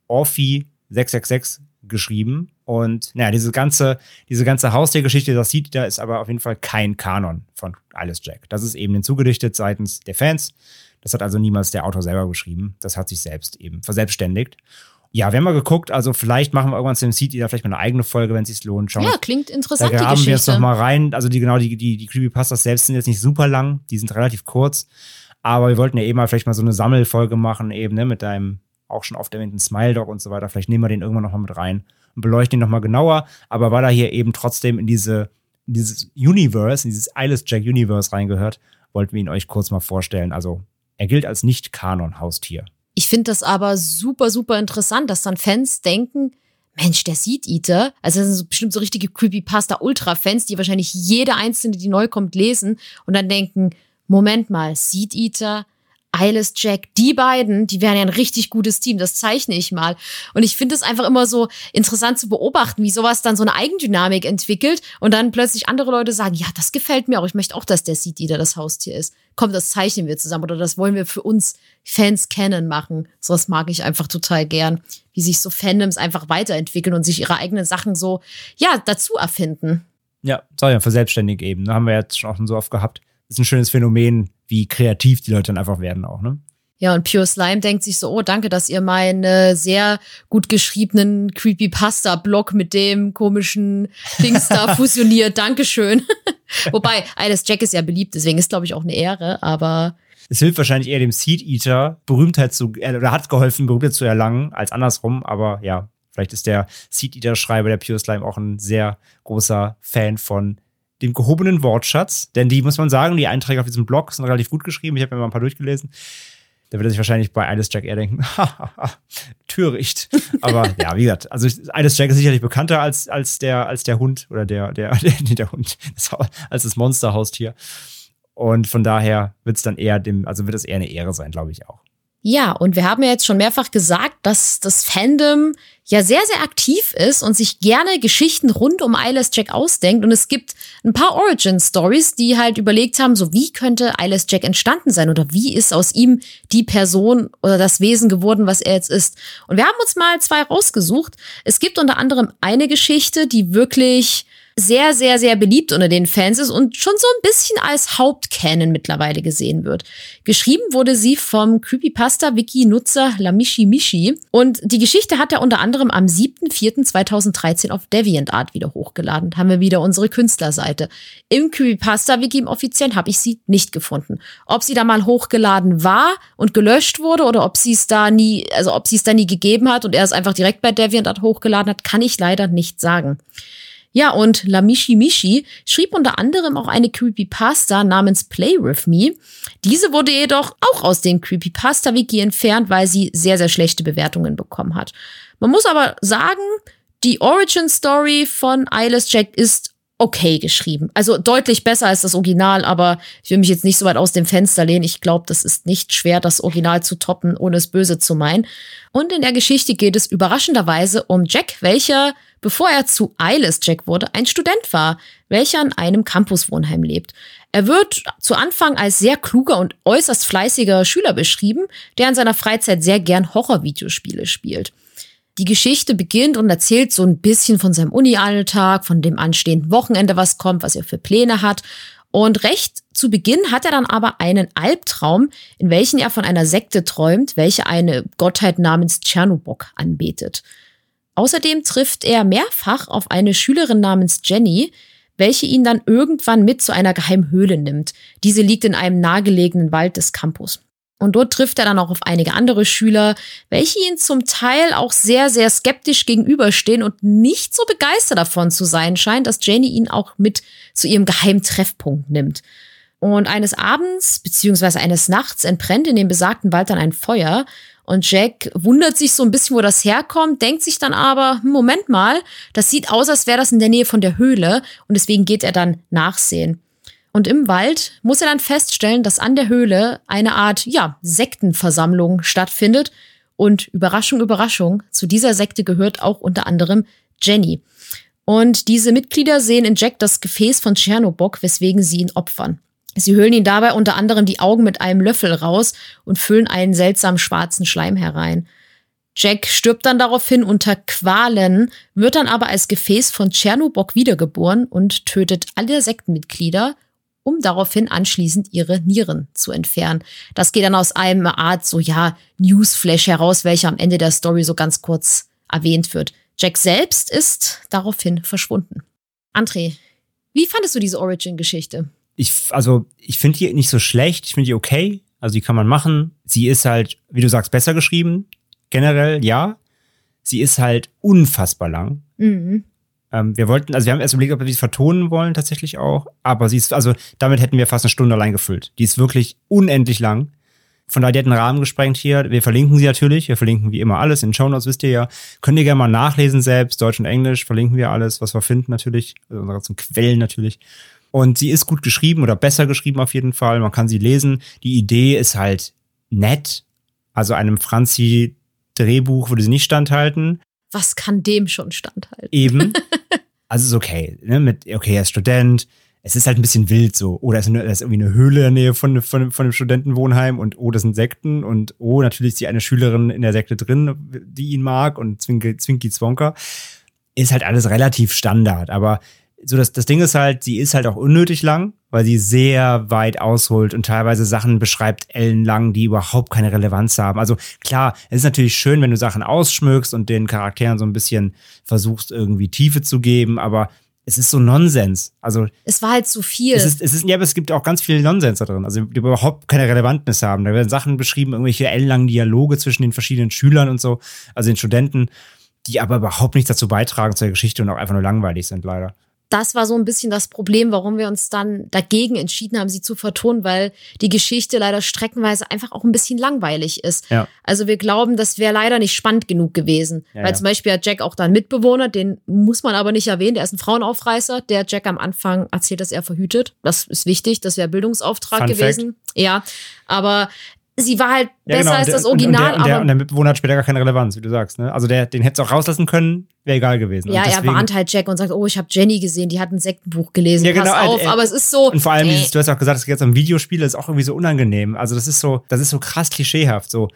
Orphi666 geschrieben. Und naja, diese ganze, diese ganze Haustiergeschichte, das sieht da, ist aber auf jeden Fall kein Kanon von Alice Jack. Das ist eben hinzugedichtet seitens der Fans. Das hat also niemals der Autor selber geschrieben. Das hat sich selbst eben verselbstständigt. Ja, wir haben mal geguckt, also vielleicht machen wir irgendwann zu dem Seed da vielleicht mal eine eigene Folge, wenn es sich lohnt. Schauen ja, klingt interessant. Da graben wir jetzt noch mal rein. Also die genau die die die Creepypastas selbst sind jetzt nicht super lang, die sind relativ kurz, aber wir wollten ja eben mal vielleicht mal so eine Sammelfolge machen eben ne, mit deinem auch schon oft erwähnten Smile Dog und so weiter. Vielleicht nehmen wir den irgendwann noch mal mit rein und beleuchten ihn noch mal genauer. Aber weil er hier eben trotzdem in diese in dieses Universe, in dieses Eyeless Jack Universe reingehört, wollten wir ihn euch kurz mal vorstellen. Also er gilt als Nicht-Kanon-Haustier. Ich finde das aber super, super interessant, dass dann Fans denken, Mensch, der Seed Eater, also das sind bestimmt so richtige Creepypasta-Ultra-Fans, die wahrscheinlich jede einzelne, die neu kommt, lesen und dann denken, Moment mal, Seed Eater, Eyeless Jack, die beiden, die wären ja ein richtig gutes Team, das zeichne ich mal. Und ich finde es einfach immer so interessant zu beobachten, wie sowas dann so eine Eigendynamik entwickelt und dann plötzlich andere Leute sagen, ja, das gefällt mir auch, ich möchte auch, dass der Seed Eater das Haustier ist. Komm, das zeichnen wir zusammen oder das wollen wir für uns Fans kennen machen. Sowas mag ich einfach total gern, wie sich so Fandoms einfach weiterentwickeln und sich ihre eigenen Sachen so, ja, dazu erfinden. Ja, soll ja für selbstständig eben. Da haben wir jetzt schon auch so oft gehabt. Ist ein schönes Phänomen, wie kreativ die Leute dann einfach werden auch, ne? Ja, und Pure Slime denkt sich so, oh, danke, dass ihr meinen äh, sehr gut geschriebenen Creepypasta-Blog mit dem komischen Dings da fusioniert. Dankeschön. Wobei, Alice Jack ist ja beliebt, deswegen ist, glaube ich, auch eine Ehre, aber. Es hilft wahrscheinlich eher dem Seed Eater, Berühmtheit zu, äh, oder hat geholfen, Berühmtheit zu erlangen, als andersrum, aber ja, vielleicht ist der Seed Eater-Schreiber der Pure Slime auch ein sehr großer Fan von dem gehobenen Wortschatz, denn die, muss man sagen, die Einträge auf diesem Blog sind relativ gut geschrieben. Ich habe mir mal ein paar durchgelesen. Da wird er sich wahrscheinlich bei Alice Jack eher denken, töricht. Aber ja, wie gesagt, also Alice Jack ist sicherlich bekannter als, als, der, als der Hund oder der, der, der, der Hund, als das Monsterhaustier. Und von daher wird es dann eher dem, also wird es eher eine Ehre sein, glaube ich auch. Ja, und wir haben ja jetzt schon mehrfach gesagt, dass das Fandom ja sehr, sehr aktiv ist und sich gerne Geschichten rund um Eyeless Jack ausdenkt. Und es gibt ein paar Origin-Stories, die halt überlegt haben, so wie könnte Eyeless Jack entstanden sein oder wie ist aus ihm die Person oder das Wesen geworden, was er jetzt ist. Und wir haben uns mal zwei rausgesucht. Es gibt unter anderem eine Geschichte, die wirklich sehr, sehr, sehr beliebt unter den Fans ist und schon so ein bisschen als Hauptcanon mittlerweile gesehen wird. Geschrieben wurde sie vom Creepypasta-Wiki-Nutzer Lamishi Mishi und die Geschichte hat er unter anderem am 7.4.2013 auf DeviantArt wieder hochgeladen. Haben wir wieder unsere Künstlerseite. Im Creepypasta-Wiki im offiziellen habe ich sie nicht gefunden. Ob sie da mal hochgeladen war und gelöscht wurde oder ob sie es da nie, also ob sie es da nie gegeben hat und er es einfach direkt bei DeviantArt hochgeladen hat, kann ich leider nicht sagen. Ja, und Lamishi Mishi schrieb unter anderem auch eine Creepypasta namens Play With Me. Diese wurde jedoch auch aus dem Creepypasta-Wiki entfernt, weil sie sehr, sehr schlechte Bewertungen bekommen hat. Man muss aber sagen, die Origin Story von Eyeless Jack ist okay geschrieben. Also deutlich besser als das Original, aber ich will mich jetzt nicht so weit aus dem Fenster lehnen. Ich glaube, das ist nicht schwer, das Original zu toppen, ohne es böse zu meinen. Und in der Geschichte geht es überraschenderweise um Jack, welcher, bevor er zu Eyeless Jack wurde, ein Student war, welcher in einem Campuswohnheim lebt. Er wird zu Anfang als sehr kluger und äußerst fleißiger Schüler beschrieben, der in seiner Freizeit sehr gern Horror-Videospiele spielt. Die Geschichte beginnt und erzählt so ein bisschen von seinem Uni-Alltag, von dem anstehenden Wochenende, was kommt, was er für Pläne hat. Und recht zu Beginn hat er dann aber einen Albtraum, in welchen er von einer Sekte träumt, welche eine Gottheit namens Tschernobok anbetet. Außerdem trifft er mehrfach auf eine Schülerin namens Jenny, welche ihn dann irgendwann mit zu einer geheimen Höhle nimmt. Diese liegt in einem nahegelegenen Wald des Campus. Und dort trifft er dann auch auf einige andere Schüler, welche ihn zum Teil auch sehr, sehr skeptisch gegenüberstehen und nicht so begeistert davon zu sein scheint, dass Janie ihn auch mit zu ihrem geheimen Treffpunkt nimmt. Und eines Abends beziehungsweise eines Nachts entbrennt in dem besagten Wald dann ein Feuer. Und Jack wundert sich so ein bisschen, wo das herkommt, denkt sich dann aber, hm, Moment mal, das sieht aus, als wäre das in der Nähe von der Höhle. Und deswegen geht er dann nachsehen. Und im Wald muss er dann feststellen, dass an der Höhle eine Art, ja, Sektenversammlung stattfindet. Und Überraschung, Überraschung, zu dieser Sekte gehört auch unter anderem Jenny. Und diese Mitglieder sehen in Jack das Gefäß von Tschernobok, weswegen sie ihn opfern. Sie höhlen ihn dabei unter anderem die Augen mit einem Löffel raus und füllen einen seltsamen schwarzen Schleim herein. Jack stirbt dann daraufhin unter Qualen, wird dann aber als Gefäß von Tschernobok wiedergeboren und tötet alle Sektenmitglieder um daraufhin anschließend ihre Nieren zu entfernen. Das geht dann aus einem Art so, ja, Newsflash heraus, welcher am Ende der Story so ganz kurz erwähnt wird. Jack selbst ist daraufhin verschwunden. André, wie fandest du diese Origin-Geschichte? Ich, also, ich finde die nicht so schlecht, ich finde die okay. Also, die kann man machen. Sie ist halt, wie du sagst, besser geschrieben. Generell, ja. Sie ist halt unfassbar lang. Mhm. Ähm, wir wollten, also wir haben erst überlegt, ob wir sie vertonen wollen, tatsächlich auch. Aber sie ist, also damit hätten wir fast eine Stunde allein gefüllt. Die ist wirklich unendlich lang. Von daher, die hat einen Rahmen gesprengt hier. Wir verlinken sie natürlich. Wir verlinken wie immer alles in den Shownotes, wisst ihr ja. Könnt ihr gerne mal nachlesen selbst. Deutsch und Englisch verlinken wir alles, was wir finden natürlich. Also unsere ganzen Quellen natürlich. Und sie ist gut geschrieben oder besser geschrieben auf jeden Fall. Man kann sie lesen. Die Idee ist halt nett. Also einem Franzi Drehbuch würde sie nicht standhalten was kann dem schon standhalten? Eben. Also ist okay. Ne? Mit, okay, er ist Student. Es ist halt ein bisschen wild so. Oder es ist, irgendwie eine Höhle in der Nähe von, von, von dem Studentenwohnheim und oh, das sind Sekten und oh, natürlich ist die eine Schülerin in der Sekte drin, die ihn mag und Zwinky, Zwinky Zwonka. Ist halt alles relativ Standard. Aber so das, das Ding ist halt, sie ist halt auch unnötig lang, weil sie sehr weit ausholt und teilweise Sachen beschreibt ellenlang, die überhaupt keine Relevanz haben. Also klar, es ist natürlich schön, wenn du Sachen ausschmückst und den Charakteren so ein bisschen versuchst, irgendwie Tiefe zu geben, aber es ist so Nonsens. Also es war halt zu viel. Es ist, es ist, ja, aber es gibt auch ganz viel Nonsens da drin, also die überhaupt keine Relevanz haben. Da werden Sachen beschrieben, irgendwelche ellenlangen Dialoge zwischen den verschiedenen Schülern und so, also den Studenten, die aber überhaupt nichts dazu beitragen zur Geschichte und auch einfach nur langweilig sind, leider das war so ein bisschen das Problem, warum wir uns dann dagegen entschieden haben, sie zu vertonen, weil die Geschichte leider streckenweise einfach auch ein bisschen langweilig ist. Ja. Also wir glauben, das wäre leider nicht spannend genug gewesen. Ja, weil ja. zum Beispiel hat Jack auch da einen Mitbewohner, den muss man aber nicht erwähnen, der ist ein Frauenaufreißer, der Jack am Anfang erzählt, dass er verhütet. Das ist wichtig, das wäre Bildungsauftrag Fun gewesen. Fact. Ja, aber sie war halt ja, besser genau. als das Original. Und, der, der, und, der, Mitbewohner hat später gar keine Relevanz, wie du sagst. Ne? Also der, den hättest du auch rauslassen können, wäre egal gewesen. Ja, deswegen, er warnt halt Jack und sagt, oh, ich habe Jenny gesehen, die hat ein Sektenbuch gelesen, ja, genau, pass auf. Äh, aber es ist so. Und vor allem, äh, dieses, du hast auch gesagt, es geht jetzt um Videospiele, ist auch irgendwie so unangenehm. Also das ist so, das ist so krass klischeehaft. So,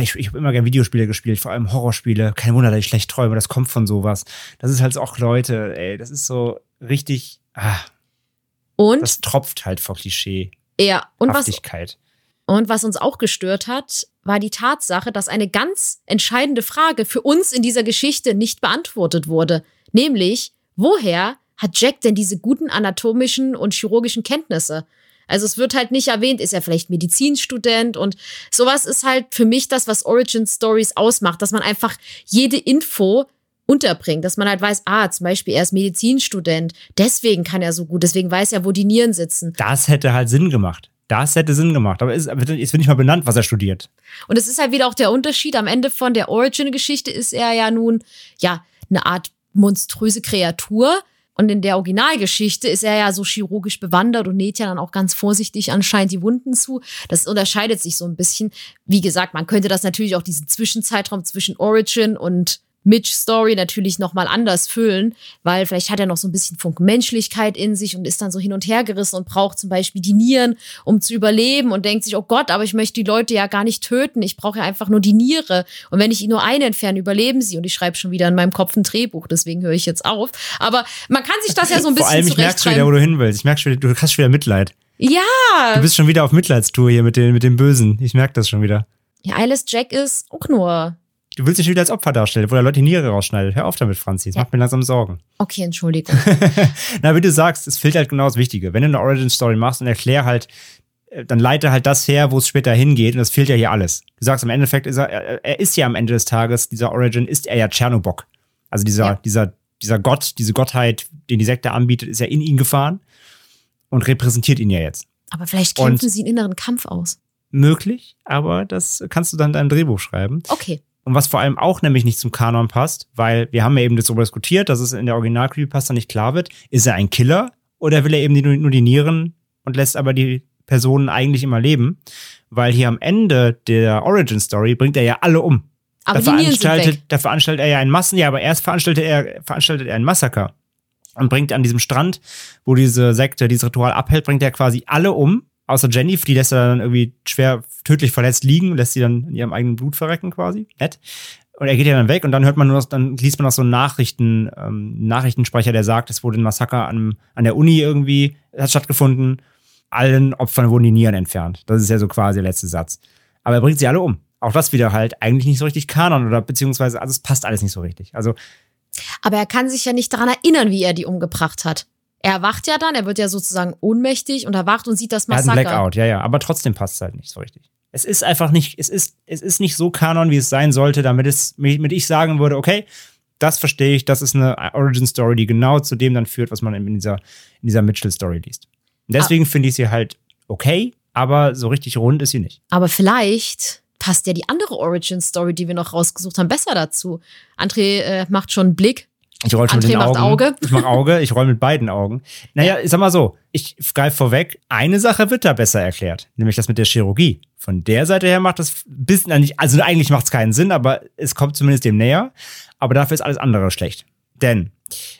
ich, ich habe immer gerne Videospiele gespielt, vor allem Horrorspiele. Kein Wunder, dass ich schlecht träume, das kommt von sowas. Das ist halt auch Leute, ey, das ist so richtig. Ah, und? Das tropft halt vor Klischee. Ja, und was, und was uns auch gestört hat, war die Tatsache, dass eine ganz entscheidende Frage für uns in dieser Geschichte nicht beantwortet wurde. Nämlich, woher hat Jack denn diese guten anatomischen und chirurgischen Kenntnisse? Also es wird halt nicht erwähnt, ist er vielleicht Medizinstudent und sowas ist halt für mich das, was Origin Stories ausmacht, dass man einfach jede Info unterbringt, dass man halt weiß, ah, zum Beispiel er ist Medizinstudent, deswegen kann er so gut, deswegen weiß er, wo die Nieren sitzen. Das hätte halt Sinn gemacht. Das hätte Sinn gemacht, aber es wird nicht mal benannt, was er studiert. Und es ist halt wieder auch der Unterschied. Am Ende von der Origin-Geschichte ist er ja nun, ja, eine Art monströse Kreatur. Und in der Originalgeschichte ist er ja so chirurgisch bewandert und näht ja dann auch ganz vorsichtig anscheinend die Wunden zu. Das unterscheidet sich so ein bisschen. Wie gesagt, man könnte das natürlich auch diesen Zwischenzeitraum zwischen Origin und Mitch-Story natürlich nochmal anders füllen, weil vielleicht hat er noch so ein bisschen Funkmenschlichkeit in sich und ist dann so hin und her gerissen und braucht zum Beispiel die Nieren, um zu überleben und denkt sich, oh Gott, aber ich möchte die Leute ja gar nicht töten, ich brauche ja einfach nur die Niere. Und wenn ich ihnen nur eine entferne, überleben sie. Und ich schreibe schon wieder in meinem Kopf ein Drehbuch, deswegen höre ich jetzt auf. Aber man kann sich das ja so ein bisschen Vor allem, ich merke schon wieder, wo du hin willst. Ich merke schon, du hast schon wieder Mitleid. Ja. Du bist schon wieder auf Mitleidstour hier mit, den, mit dem Bösen. Ich merke das schon wieder. Ja, Alice Jack ist auch nur Du willst dich wieder als Opfer darstellen, wo der Leute die Niere rausschneidet. Hör auf damit, Franzi. Das Ja. macht mir langsam Sorgen. Okay, Entschuldigung. Na, wie du sagst, es fehlt halt genau das Wichtige. Wenn du eine Origin-Story machst und erklär halt, äh, dann leite halt das her, wo es später hingeht. Und das fehlt ja hier alles. Du sagst, im Endeffekt ist er, er ist ja am Ende des Tages, dieser Origin, ist er ja Tschernobok. Also dieser, Ja. dieser, dieser Gott, diese Gottheit, den die Sekte anbietet, ist ja in ihn gefahren und repräsentiert ihn ja jetzt. Aber vielleicht Und- kämpfen sie einen inneren Kampf aus. Möglich, aber das kannst du dann in deinem Drehbuch schreiben. Okay. Und was vor allem auch nämlich nicht zum Kanon passt, weil wir haben ja eben darüber diskutiert, dass es in der original creepypasta nicht klar wird, ist er ein Killer oder will er eben die, nur die Nieren und lässt aber die Personen eigentlich immer leben? Weil hier am Ende der Origin Story bringt er ja alle um. Aber da veranstaltet, weg. da veranstaltet er ja ein Massen, ja, aber erst veranstaltet er, veranstaltet er ein Massaker und bringt an diesem Strand, wo diese Sekte dieses Ritual abhält, bringt er quasi alle um, außer Jenny, die lässt er dann irgendwie schwer tödlich verletzt liegen, lässt sie dann in ihrem eigenen Blut verrecken quasi. Nett. Und er geht ja dann weg und dann hört man nur, noch- dann liest man noch so einen Nachrichten, ähm, Nachrichtensprecher, der sagt, es wurde ein Massaker an, an der Uni irgendwie, hat stattgefunden. Allen Opfern wurden die Nieren entfernt. Das ist ja so quasi der letzte Satz. Aber er bringt sie alle um. Auch das wieder halt eigentlich nicht so richtig Kanon oder beziehungsweise, also es passt alles nicht so richtig. Also Aber er kann sich ja nicht daran erinnern, wie er die umgebracht hat. Er erwacht ja dann, er wird ja sozusagen ohnmächtig und erwacht und sieht das er hat Massaker. einen Blackout, ja, ja. Aber trotzdem passt es halt nicht so richtig. Es ist einfach nicht, es ist, es ist nicht so Kanon, wie es sein sollte, damit es, damit ich sagen würde, okay, das verstehe ich, das ist eine Origin-Story, die genau zu dem dann führt, was man in dieser, in dieser Mitchell-Story liest. Und deswegen finde ich sie halt okay, aber so richtig rund ist sie nicht. Aber vielleicht passt ja die andere Origin-Story, die wir noch rausgesucht haben, besser dazu. André äh, macht schon einen Blick. Ich roll schon mit André den macht Augen. Auge. Ich mach Auge, ich roll mit beiden Augen. Naja, ich sag mal so, ich greife vorweg, eine Sache wird da besser erklärt, nämlich das mit der Chirurgie. Von der Seite her macht das ein bisschen, nicht, also eigentlich macht es keinen Sinn, aber es kommt zumindest dem näher. Aber dafür ist alles andere schlecht. Denn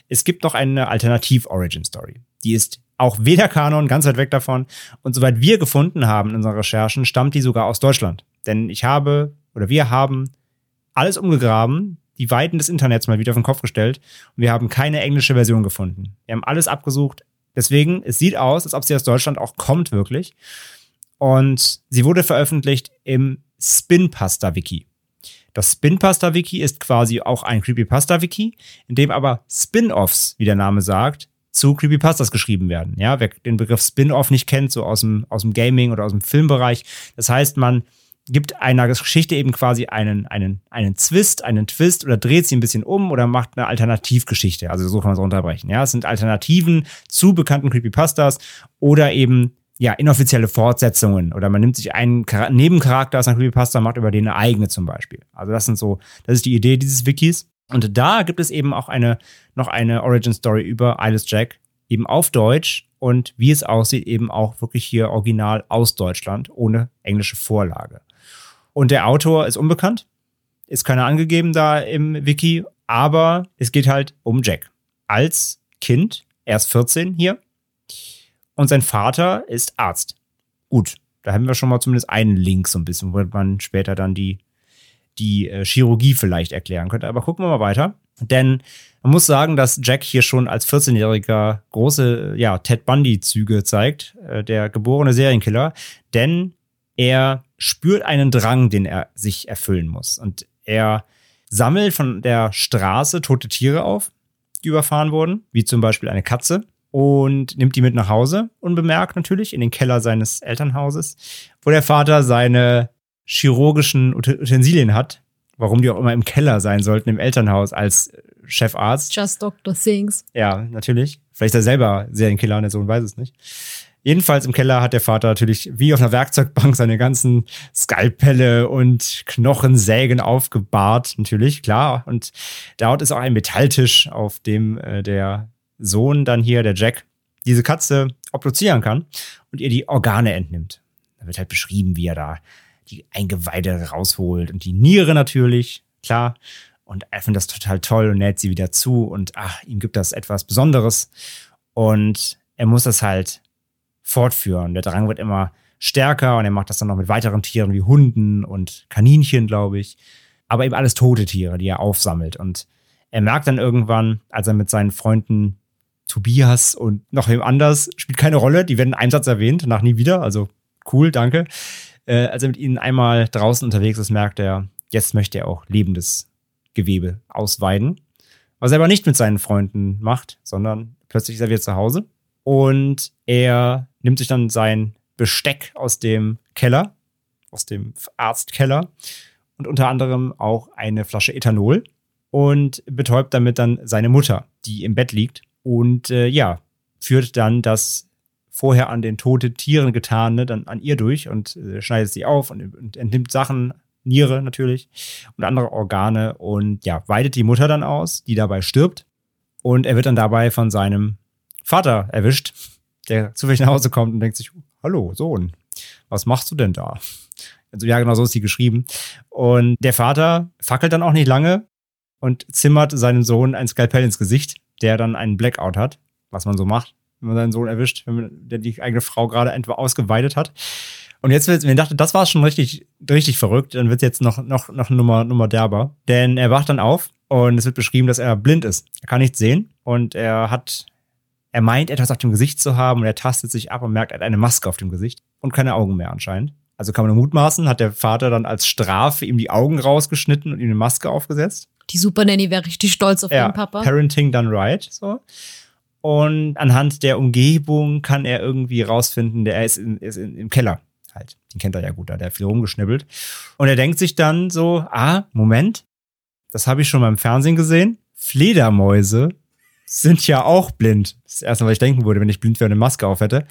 es gibt noch eine Alternativ-Origin-Story. Die ist auch weder Kanon, ganz weit weg davon. Und soweit wir gefunden haben in unseren Recherchen, stammt die sogar aus Deutschland. Denn ich habe, oder wir haben alles umgegraben, die Weiten des Internets mal wieder auf den Kopf gestellt und wir haben keine englische Version gefunden. Wir haben alles abgesucht. Deswegen, es sieht aus, als ob sie aus Deutschland auch kommt, wirklich. Und sie wurde veröffentlicht im Spinpasta-Wiki. Das Spinpasta-Wiki ist quasi auch ein Creepypasta-Wiki, in dem aber Spin-Offs, wie der Name sagt, zu Creepypastas geschrieben werden. Ja, wer den Begriff Spin-Off nicht kennt, so aus dem, aus dem Gaming oder aus dem Filmbereich, das heißt, man gibt einer Geschichte eben quasi einen, einen, einen Twist, einen Twist oder dreht sie ein bisschen um oder macht eine Alternativgeschichte. Also so kann man es runterbrechen. Ja, es sind Alternativen zu bekannten Creepypastas oder eben ja, inoffizielle Fortsetzungen oder man nimmt sich einen Chara- Nebencharakter aus einer Creepypasta macht über den eine eigene zum Beispiel. Also das sind so, das ist die Idee dieses Wikis. Und da gibt es eben auch eine, noch eine Origin Story über Alice Jack, eben auf Deutsch und wie es aussieht, eben auch wirklich hier original aus Deutschland, ohne englische Vorlage. Und der Autor ist unbekannt, ist keiner angegeben da im Wiki, aber es geht halt um Jack. Als Kind, er ist 14 hier, und sein Vater ist Arzt. Gut, da haben wir schon mal zumindest einen Link so ein bisschen, wo man später dann die, die äh, Chirurgie vielleicht erklären könnte. Aber gucken wir mal weiter. Denn man muss sagen, dass Jack hier schon als 14-Jähriger große ja, Ted Bundy-Züge zeigt, äh, der geborene Serienkiller. Denn er spürt einen Drang, den er sich erfüllen muss. Und er sammelt von der Straße tote Tiere auf, die überfahren wurden, wie zum Beispiel eine Katze, und nimmt die mit nach Hause, unbemerkt natürlich, in den Keller seines Elternhauses, wo der Vater seine chirurgischen Ut- Utensilien hat, warum die auch immer im Keller sein sollten, im Elternhaus als Chefarzt. Just Dr. Things. Ja, natürlich. Vielleicht ist er selber Serienkiller und der Sohn weiß es nicht. Jedenfalls im Keller hat der Vater natürlich wie auf einer Werkzeugbank seine ganzen Skalpelle und Knochensägen aufgebahrt, natürlich, klar. Und dort ist auch ein Metalltisch, auf dem äh, der Sohn dann hier, der Jack, diese Katze obduzieren kann und ihr die Organe entnimmt. Da wird halt beschrieben, wie er da die Eingeweide rausholt und die Niere natürlich, klar. Und er findet das total toll und näht sie wieder zu und ach, ihm gibt das etwas Besonderes. Und er muss das halt fortführen. Der Drang wird immer stärker und er macht das dann noch mit weiteren Tieren wie Hunden und Kaninchen, glaube ich. Aber eben alles tote Tiere, die er aufsammelt. Und er merkt dann irgendwann, als er mit seinen Freunden Tobias und noch wem anders, spielt keine Rolle, die werden in Satz erwähnt, nach nie wieder, also cool, danke. Äh, als er mit ihnen einmal draußen unterwegs ist, merkt er, jetzt möchte er auch lebendes Gewebe ausweiden. Was er aber nicht mit seinen Freunden macht, sondern plötzlich ist er wieder zu Hause. Und er nimmt sich dann sein Besteck aus dem Keller, aus dem Arztkeller und unter anderem auch eine Flasche Ethanol und betäubt damit dann seine Mutter, die im Bett liegt. Und äh, ja, führt dann das vorher an den toten Tieren getane dann an ihr durch und äh, schneidet sie auf und, und entnimmt Sachen, Niere natürlich und andere Organe und ja, weidet die Mutter dann aus, die dabei stirbt. Und er wird dann dabei von seinem Vater erwischt, der zufällig nach Hause kommt und denkt sich, hallo Sohn, was machst du denn da? Also ja, genau so ist sie geschrieben. Und der Vater fackelt dann auch nicht lange und zimmert seinem Sohn ein Skalpell ins Gesicht, der dann einen Blackout hat, was man so macht, wenn man seinen Sohn erwischt, wenn man, der die eigene Frau gerade etwa ausgeweidet hat. Und jetzt wird, wenn ich dachte, das war schon richtig, richtig verrückt, dann wird es jetzt noch, noch, noch Nummer, Nummer derber. Denn er wacht dann auf und es wird beschrieben, dass er blind ist. Er kann nichts sehen und er hat, er meint, etwas auf dem Gesicht zu haben und er tastet sich ab und merkt, er hat eine Maske auf dem Gesicht und keine Augen mehr anscheinend. Also kann man nur mutmaßen, hat der Vater dann als Strafe ihm die Augen rausgeschnitten und ihm eine Maske aufgesetzt. Die Super Nanny wäre richtig stolz auf Ja, ihren Papa. Parenting done right, so. Und anhand der Umgebung kann er irgendwie rausfinden, der ist, in, ist in, im Keller halt. Den kennt er ja gut, da hat er viel rumgeschnibbelt. Und er denkt sich dann so, ah, Moment, das habe ich schon mal im Fernsehen gesehen. Fledermäuse sind ja auch blind. Das ist das erste, was ich denken würde, wenn ich blind wäre und eine Maske auf hätte.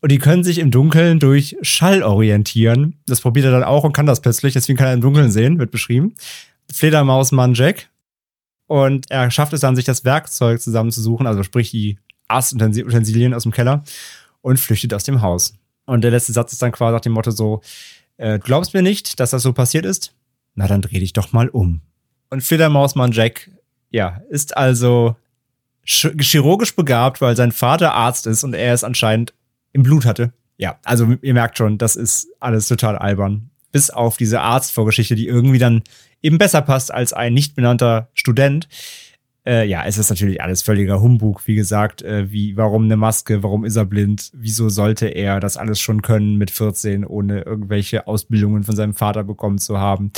Und die können sich im Dunkeln durch Schall orientieren. Das probiert er dann auch und kann das plötzlich. Deswegen kann er im Dunkeln sehen, wird beschrieben. Fledermausmann Jack. Und er schafft es dann, sich das Werkzeug zusammenzusuchen, also sprich die Astutensilien aus dem Keller und flüchtet aus dem Haus. Und der letzte Satz ist dann quasi nach dem Motto so, äh, du glaubst mir nicht, dass das so passiert ist? Na, dann dreh dich doch mal um. Und Fledermausmann Jack, ja, ist also chirurgisch begabt, weil sein Vater Arzt ist und er es anscheinend im Blut hatte. Ja, also ihr merkt schon, das ist alles total albern. Bis auf diese Arztvorgeschichte, die irgendwie dann eben besser passt als ein nicht benannter Student. Äh, ja, es ist natürlich alles völliger Humbug, wie gesagt. Äh, wie, warum eine Maske? Warum ist er blind? Wieso sollte er das alles schon können mit 14, ohne irgendwelche Ausbildungen von seinem Vater bekommen zu haben?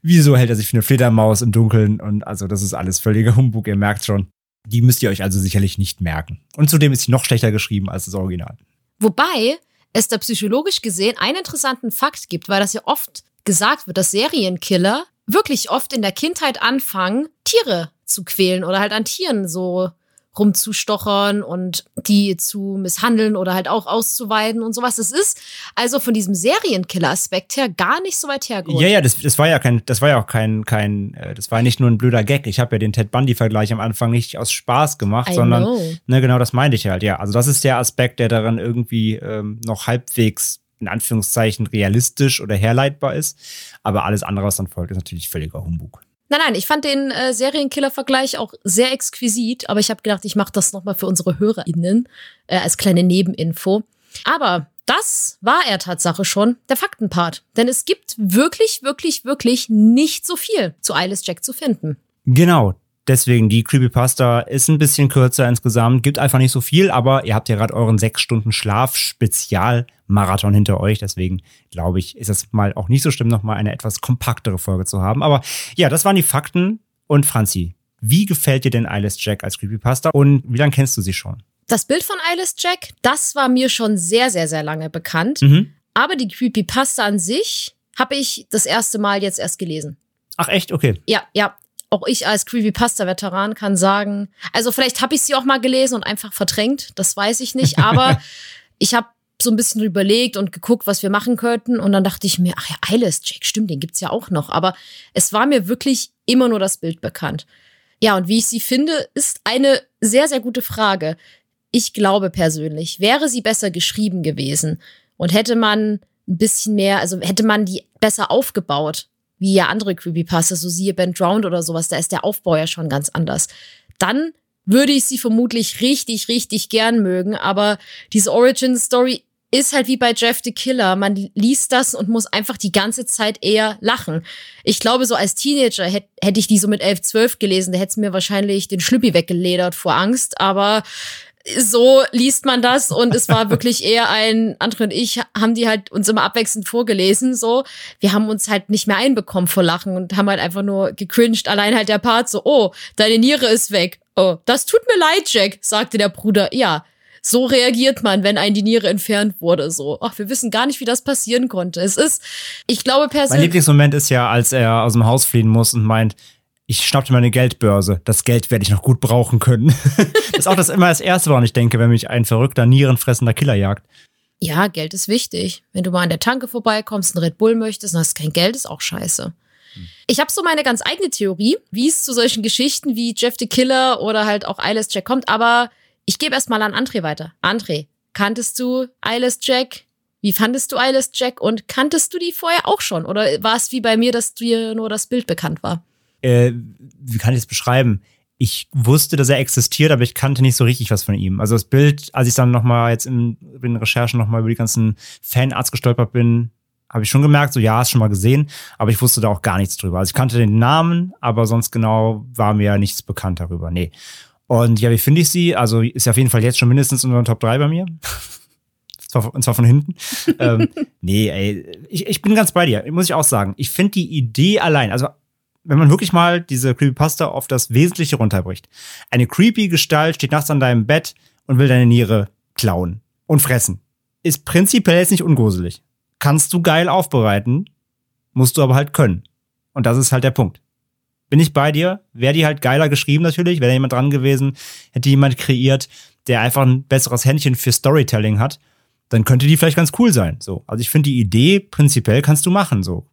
Wieso hält er sich für eine Fledermaus im Dunkeln? Und also, das ist alles völliger Humbug, ihr merkt schon. Die müsst ihr euch also sicherlich nicht merken. Und zudem ist sie noch schlechter geschrieben als das Original. Wobei es da psychologisch gesehen einen interessanten Fakt gibt, weil das ja oft gesagt wird, dass Serienkiller wirklich oft in der Kindheit anfangen, Tiere zu quälen oder halt an Tieren so rumzustochern und die zu misshandeln oder halt auch auszuweiden und sowas. Das ist also von diesem Serienkiller-Aspekt her gar nicht so weit hergeholt. Ja, ja, das, das war ja kein, das war ja auch kein, kein, äh, das war nicht nur ein blöder Gag. Ich habe ja den Ted Bundy-Vergleich am Anfang nicht aus Spaß gemacht, I sondern, know. ne, genau das meinte ich halt, ja. Also das ist der Aspekt, der daran irgendwie ähm, noch halbwegs in Anführungszeichen realistisch oder herleitbar ist. Aber alles andere, was dann folgt, ist natürlich völliger Humbug. Nein, nein, ich fand den äh, Serienkiller-Vergleich auch sehr exquisit, aber ich habe gedacht, ich mache das nochmal für unsere HörerInnen äh, als kleine Nebeninfo. Aber das war er Tatsache schon, der Faktenpart. Denn es gibt wirklich, wirklich, wirklich nicht so viel zu Alice Jack zu finden. Genau. Deswegen, die Creepypasta ist ein bisschen kürzer insgesamt, gibt einfach nicht so viel, aber ihr habt ja gerade euren sechs Stunden Schlaf-Spezial-Marathon hinter euch. Deswegen glaube ich, ist es mal auch nicht so schlimm, nochmal eine etwas kompaktere Folge zu haben. Aber ja, das waren die Fakten. Und Franzi, wie gefällt dir denn Alice Jack als Creepypasta und wie lange kennst du sie schon? Das Bild von Alice Jack, das war mir schon sehr, sehr, sehr lange bekannt. Mhm. Aber die Creepypasta an sich habe ich das erste Mal jetzt erst gelesen. Ach echt? Okay. Ja, ja. Auch ich als Creepypasta-Veteran kann sagen, also vielleicht habe ich sie auch mal gelesen und einfach verdrängt, das weiß ich nicht, aber ich habe so ein bisschen überlegt und geguckt, was wir machen könnten und dann dachte ich mir, ach ja, Alice Jack, stimmt, den gibt's ja auch noch, aber es war mir wirklich immer nur das Bild bekannt. Ja, und wie ich sie finde, ist eine sehr, sehr gute Frage. Ich glaube persönlich, wäre sie besser geschrieben gewesen und hätte man ein bisschen mehr, also hätte man die besser aufgebaut, wie ja andere Creepypasta, so siehe Ben Drowned oder sowas, da ist der Aufbau ja schon ganz anders. Dann würde ich sie vermutlich richtig, richtig gern mögen, aber diese Origin-Story ist halt wie bei Jeff the Killer. Man liest das und muss einfach die ganze Zeit eher lachen. Ich glaube, so als Teenager hätte hätt ich die so mit 11, 12 gelesen, da hätte es mir wahrscheinlich den Schlüppi weggeledert vor Angst, aber so liest man das und es war wirklich eher ein, Andre und ich haben die halt uns immer abwechselnd vorgelesen, so. Wir haben uns halt nicht mehr einbekommen vor Lachen und haben halt einfach nur gecringed. Allein halt der Part so, oh, deine Niere ist weg. Oh, das tut mir leid, Jack, sagte der Bruder. Ja, so reagiert man, wenn ein die Niere entfernt wurde. So, ach, wir wissen gar nicht, wie das passieren konnte. Es ist, ich glaube Mein persönlich. Lieblingsmoment ist ja, als er aus dem Haus fliehen muss und meint, ich schnappte meine Geldbörse. Das Geld werde ich noch gut brauchen können. das ist auch das immer das Erste, woran ich denke, wenn mich ein verrückter, nierenfressender Killer jagt. Ja, Geld ist wichtig. Wenn du mal an der Tanke vorbeikommst, einen Red Bull möchtest und hast kein Geld, ist auch scheiße. Ich habe so meine ganz eigene Theorie, wie es zu solchen Geschichten wie Jeff the Killer oder halt auch Eyeless Jack kommt, aber ich gebe erst mal an André weiter. André, kanntest du Eyeless Jack? Wie fandest du Eyeless Jack und kanntest du die vorher auch schon? Oder war es wie bei mir, dass dir nur das Bild bekannt war? Äh, wie kann ich das beschreiben? Ich wusste, dass er existiert, aber ich kannte nicht so richtig was von ihm. Also das Bild, als ich dann nochmal jetzt in, in den Recherchen nochmal über die ganzen Fanarts gestolpert bin, habe ich schon gemerkt, so ja, hast schon mal gesehen, aber ich wusste da auch gar nichts drüber. Also ich kannte den Namen, aber sonst genau war mir nichts bekannt darüber. Nee. Und ja, wie finde ich sie? Also ist ja auf jeden Fall jetzt schon mindestens unter den Top 3 bei mir. Und zwar von hinten. ähm, nee, ey, ich, ich bin ganz bei dir, muss ich auch sagen. Ich finde die Idee allein, also wenn man wirklich mal diese Creepypasta auf das Wesentliche runterbricht. Eine creepy Gestalt steht nachts an deinem Bett und will deine Niere klauen und fressen. Ist prinzipiell jetzt nicht ungruselig. Kannst du geil aufbereiten, musst du aber halt können. Und das ist halt der Punkt. Bin ich bei dir? Wäre die halt geiler geschrieben natürlich, wäre da jemand dran gewesen, hätte jemand kreiert, der einfach ein besseres Händchen für Storytelling hat, dann könnte die vielleicht ganz cool sein. So, also ich finde die Idee prinzipiell kannst du machen. So,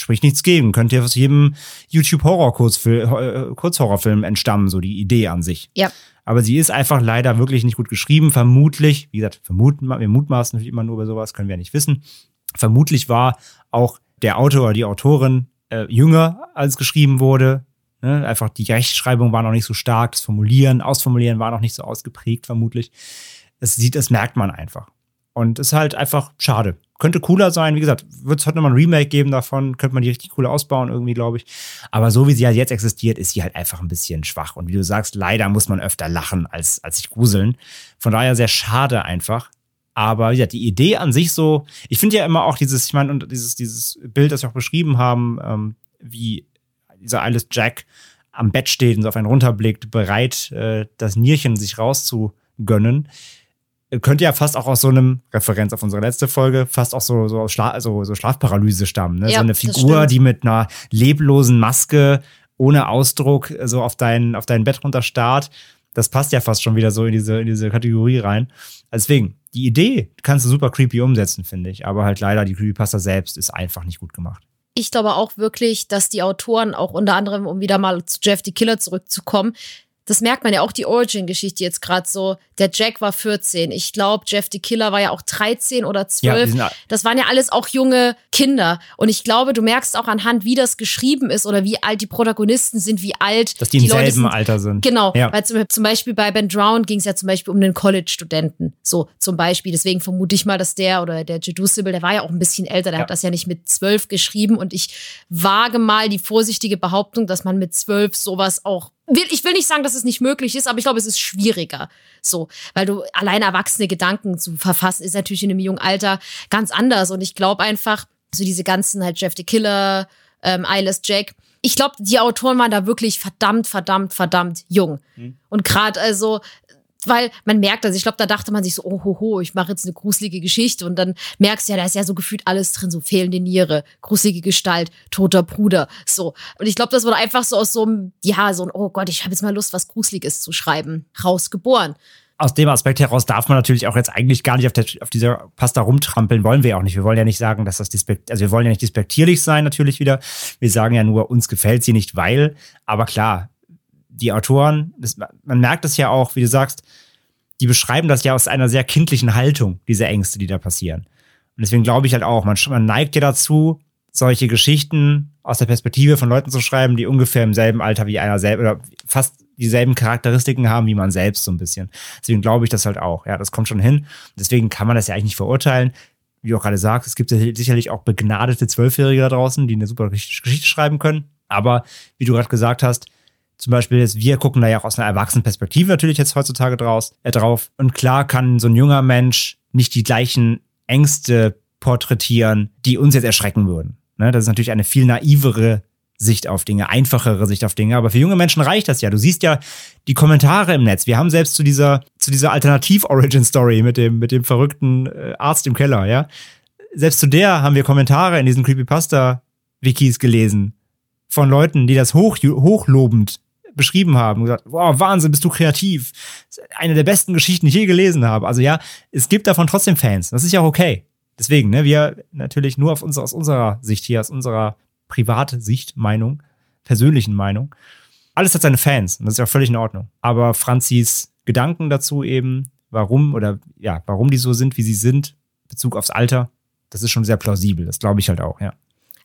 spricht nichts gegen. Könnte ja aus jedem YouTube-Horror-Kurzhorrorfilm entstammen, so die Idee an sich. Ja. Aber sie ist einfach leider wirklich nicht gut geschrieben. Vermutlich, wie gesagt, vermuten, wir mutmaßen natürlich immer nur über sowas, können wir ja nicht wissen. Vermutlich war auch der Autor oder die Autorin äh, jünger, als geschrieben wurde. Ne? Einfach die Rechtschreibung war noch nicht so stark, das Formulieren, Ausformulieren war noch nicht so ausgeprägt, vermutlich. Es sieht, das merkt man einfach. Und ist halt einfach schade. Könnte cooler sein, wie gesagt, wird es heute nochmal ein Remake geben davon, könnte man die richtig cool ausbauen, irgendwie, glaube ich. Aber so wie sie halt jetzt existiert, ist sie halt einfach ein bisschen schwach. Und wie du sagst, leider muss man öfter lachen, als, als sich gruseln. Von daher sehr schade einfach. Aber ja, die Idee an sich so, ich finde ja immer auch dieses, ich meine, dieses, dieses Bild, das wir auch beschrieben haben, ähm, wie dieser Alice Jack am Bett steht und so auf einen runterblickt, bereit, äh, das Nierchen sich rauszugönnen, könnte ja fast auch aus so einem, Referenz auf unsere letzte Folge, fast auch so, so aus Schla so, so Schlafparalyse stammen. Ne? Ja, so eine Figur, die mit einer leblosen Maske, ohne Ausdruck, äh, so auf dein, auf dein Bett runter starrt. Das passt ja fast schon wieder so in diese, in diese Kategorie rein. Deswegen, die Idee kannst du super creepy umsetzen, finde ich. Aber halt leider, die Creepypasta selbst ist einfach nicht gut gemacht. Ich glaube auch wirklich, dass die Autoren auch unter anderem, um wieder mal zu Jeff the Killer zurückzukommen, das merkt man ja auch die Origin-Geschichte jetzt gerade so. Der Jack war 14. Ich glaube, Jeff the Killer war ja auch 13 oder 12. die sind a- das waren ja alles auch junge Kinder. Und ich glaube, du merkst auch anhand, wie das geschrieben ist oder wie alt die Protagonisten sind, wie alt dass die im Leute selben sind. Alter sind. Genau, Ja. weil zum, zum Beispiel bei Ben Drown ging es ja zum Beispiel um den College-Studenten. So, zum Beispiel. Deswegen vermute ich mal, dass der oder der Jadoo Sibyl, der war ja auch ein bisschen älter, der Ja. hat das ja nicht mit zwölf geschrieben. Und ich wage mal die vorsichtige Behauptung, dass man mit zwölf sowas auch. Will, ich will nicht sagen, dass es nicht möglich ist, aber ich glaube, es ist schwieriger. So, weil du allein erwachsene Gedanken zu verfassen, ist natürlich in einem jungen Alter ganz anders. Und ich glaube einfach, so diese ganzen halt Jeff the Killer, ähm, Eyeless Jack. Ich glaube, die Autoren waren da wirklich verdammt, verdammt, verdammt jung. Und gerade also, weil man merkt, also ich glaube, da dachte man sich so, oh, ho, ho, ich mache jetzt eine gruselige Geschichte und dann merkst du ja, da ist ja so gefühlt alles drin, so fehlende Niere, gruselige Gestalt, toter Bruder, so. Und ich glaube, das wurde einfach so aus so einem, ja, so ein, oh Gott, ich habe jetzt mal Lust, was Gruseliges zu schreiben, rausgeboren. aus dem Aspekt heraus darf man natürlich auch jetzt eigentlich gar nicht auf, der, auf dieser Pasta rumtrampeln, wollen wir auch nicht. Wir wollen ja nicht sagen, dass das dispekt, also wir wollen ja nicht despektierlich sein, natürlich wieder. Wir sagen ja nur, uns gefällt sie nicht, weil, aber klar, die Autoren, das, man merkt es ja auch, wie du sagst, die beschreiben das ja aus einer sehr kindlichen Haltung, diese Ängste, die da passieren. Und deswegen glaube ich halt auch, man, man neigt ja dazu, solche Geschichten aus der Perspektive von Leuten zu schreiben, die ungefähr im selben Alter wie einer selbst oder fast dieselben Charakteristiken haben wie man selbst so ein bisschen. Deswegen glaube ich das halt auch. Ja, das kommt schon hin. Deswegen kann man das ja eigentlich nicht verurteilen. Wie du auch gerade sagst, es gibt ja sicherlich auch begnadete Zwölfjährige da draußen, die eine super Gesch- Geschichte schreiben können. Aber wie du gerade gesagt hast, Zum Beispiel jetzt, wir gucken da ja auch aus einer erwachsenen Perspektive natürlich jetzt heutzutage draus, äh, drauf. Und klar kann so ein junger Mensch nicht die gleichen Ängste porträtieren, die uns jetzt erschrecken würden. Ne? Das ist natürlich eine viel naivere Sicht auf Dinge, einfachere Sicht auf Dinge. Aber für junge Menschen reicht das ja. Du siehst ja die Kommentare im Netz. Wir haben selbst zu dieser, zu dieser Alternativ-Origin-Story mit dem, mit dem verrückten äh, Arzt im Keller, ja. Selbst zu der haben wir Kommentare in diesen Creepypasta-Wikis gelesen. Von Leuten, die das hoch, hochlobend beschrieben haben und gesagt, wow, Wahnsinn, bist du kreativ. Eine der besten Geschichten, die ich je gelesen habe. Also ja, es gibt davon trotzdem Fans. Das ist ja auch okay. Deswegen, ne, wir natürlich nur auf uns, aus unserer Sicht hier, aus unserer Privatsicht, Meinung, persönlichen Meinung. Alles hat seine Fans und das ist ja völlig in Ordnung. Aber Franzis Gedanken dazu eben, warum oder ja, warum die so sind, wie sie sind, Bezug aufs Alter, das ist schon sehr plausibel. Das glaube ich halt auch, ja.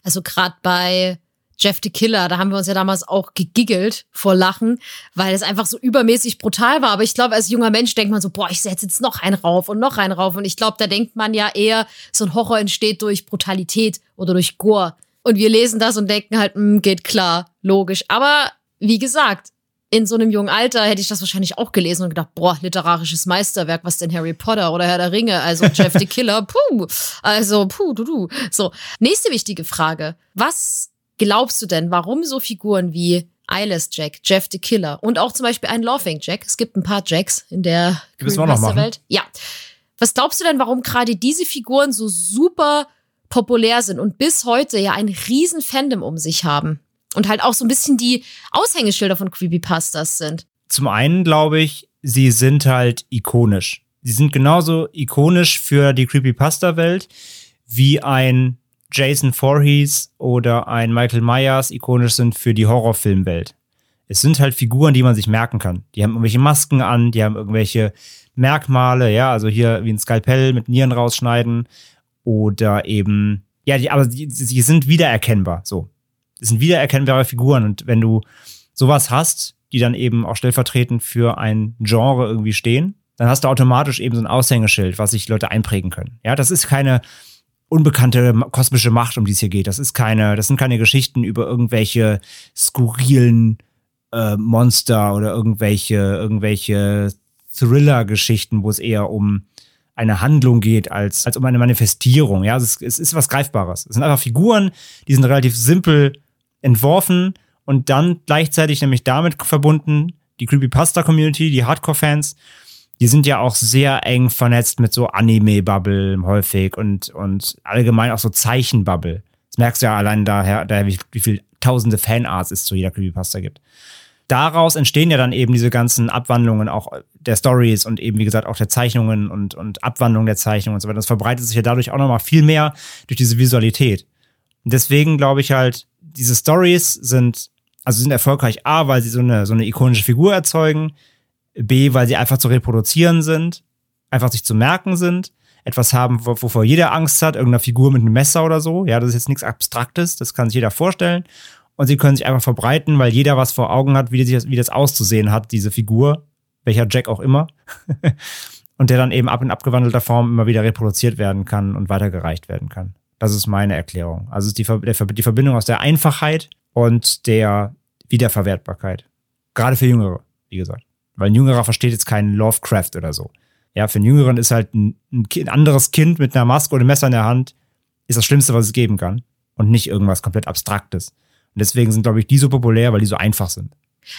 Also gerade bei Jeff the Killer, da haben wir uns ja damals auch gegiggelt vor Lachen, weil es einfach so übermäßig brutal war. Aber ich glaube, als junger Mensch denkt man so, boah, ich setze jetzt noch einen rauf und noch einen rauf. Und ich glaube, da denkt man ja eher, so ein Horror entsteht durch Brutalität oder durch Gore. Und wir lesen das und denken halt, mh, geht klar, logisch. Aber wie gesagt, in so einem jungen Alter hätte ich das wahrscheinlich auch gelesen und gedacht, boah, literarisches Meisterwerk, was denn Harry Potter oder Herr der Ringe, also Jeff the Killer, puh, also puh, du, du. So, nächste wichtige Frage. Was glaubst du denn, warum so Figuren wie Eyeless Jack, Jeff the Killer und auch zum Beispiel ein Laughing Jack, es gibt ein paar Jacks in der Welt. Ja. Was glaubst du denn, warum gerade diese Figuren so super populär sind und bis heute ja ein riesen Fandom um sich haben? Und halt auch so ein bisschen die Aushängeschilder von Creepypastas sind. Zum einen glaube ich, sie sind halt ikonisch. Sie sind genauso ikonisch für die Creepypasta-Welt wie ein Jason Voorhees oder ein Michael Myers ikonisch sind für die Horrorfilmwelt. Es sind halt Figuren, die man sich merken kann. Die haben irgendwelche Masken an, die haben irgendwelche Merkmale, ja, also hier wie ein Skalpell mit Nieren rausschneiden oder eben, ja, die, aber die sind wiedererkennbar, so. Das sind wiedererkennbare Figuren und wenn du sowas hast, die dann eben auch stellvertretend für ein Genre irgendwie stehen, dann hast du automatisch eben so ein Aushängeschild, was sich Leute einprägen können. Ja, das ist keine, unbekannte kosmische Macht, um die es hier geht. Das ist keine, das sind keine Geschichten über irgendwelche skurrilen äh, Monster oder irgendwelche, irgendwelche Thriller-Geschichten, wo es eher um eine Handlung geht, als, als um eine Manifestierung. Ja, es es ist was Greifbares. Es sind einfach Figuren, die sind relativ simpel entworfen und dann gleichzeitig nämlich damit verbunden, die Creepypasta-Community, die Hardcore-Fans, die sind ja auch sehr eng vernetzt mit so Anime-Bubble häufig und, und allgemein auch so Zeichen-Bubble. Das merkst du ja allein daher, daher wie, wie viel tausende Fanarts es zu jeder Creepypasta gibt. Daraus entstehen ja dann eben diese ganzen Abwandlungen auch der Stories und eben, wie gesagt, auch der Zeichnungen und, und Abwandlungen der Zeichnungen und so weiter. Das verbreitet sich ja dadurch auch nochmal viel mehr durch diese Visualität. Und deswegen glaube ich halt, diese Stories sind, also sind erfolgreich A, weil sie so eine, so eine ikonische Figur erzeugen, B, weil sie einfach zu reproduzieren sind, einfach sich zu merken sind, etwas haben, wovor jeder Angst hat, irgendeiner Figur mit einem Messer oder so. Ja, das ist jetzt nichts Abstraktes, das kann sich jeder vorstellen. Und sie können sich einfach verbreiten, weil jeder was vor Augen hat, wie das, wie das auszusehen hat, diese Figur, welcher Jack auch immer. und der dann eben ab in abgewandelter Form immer wieder reproduziert werden kann und weitergereicht werden kann. Das ist meine Erklärung. Also ist die, die Verbindung aus der Einfachheit und der Wiederverwertbarkeit. Gerade für Jüngere, wie gesagt. Weil ein Jüngerer versteht jetzt keinen Lovecraft oder so. Ja, für einen Jüngeren ist halt ein, ein anderes Kind mit einer Maske oder einem Messer in der Hand ist das Schlimmste, was es geben kann. Und nicht irgendwas komplett Abstraktes. Und deswegen sind, glaube ich, die so populär, weil die so einfach sind.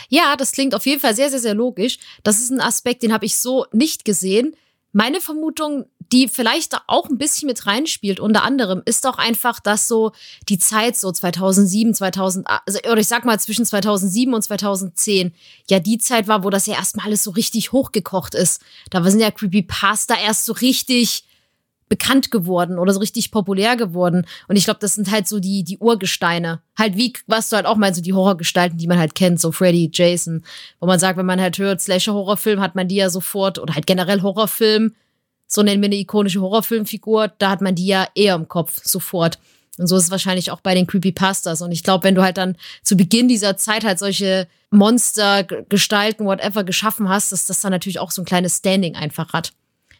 Ja, das klingt auf jeden Fall sehr, sehr, sehr logisch. Das ist ein Aspekt, den habe ich so nicht gesehen. Meine Vermutung, die vielleicht auch ein bisschen mit reinspielt, unter anderem, ist auch einfach, dass so die Zeit so 2007, 2008, also, oder ich sag mal zwischen 2007 und 2010, ja die Zeit war, wo das ja erstmal alles so richtig hochgekocht ist. Da sind ja Creepypasta erst so richtig bekannt geworden oder so richtig populär geworden. Und ich glaube, das sind halt so die, die Urgesteine. Halt wie, was du halt auch meinst, so die Horrorgestalten, die man halt kennt, so Freddy, Jason. Wo man sagt, wenn man halt hört, Slasher-Horrorfilm, hat man die ja sofort, oder halt generell Horrorfilm, so nennen wir eine ikonische Horrorfilmfigur, da hat man die ja eher im Kopf, sofort. Und so ist es wahrscheinlich auch bei den Creepypastas. Und ich glaube, wenn du halt dann zu Beginn dieser Zeit halt solche Monster, Gestalten, whatever geschaffen hast, dass das dann natürlich auch so ein kleines Standing einfach hat.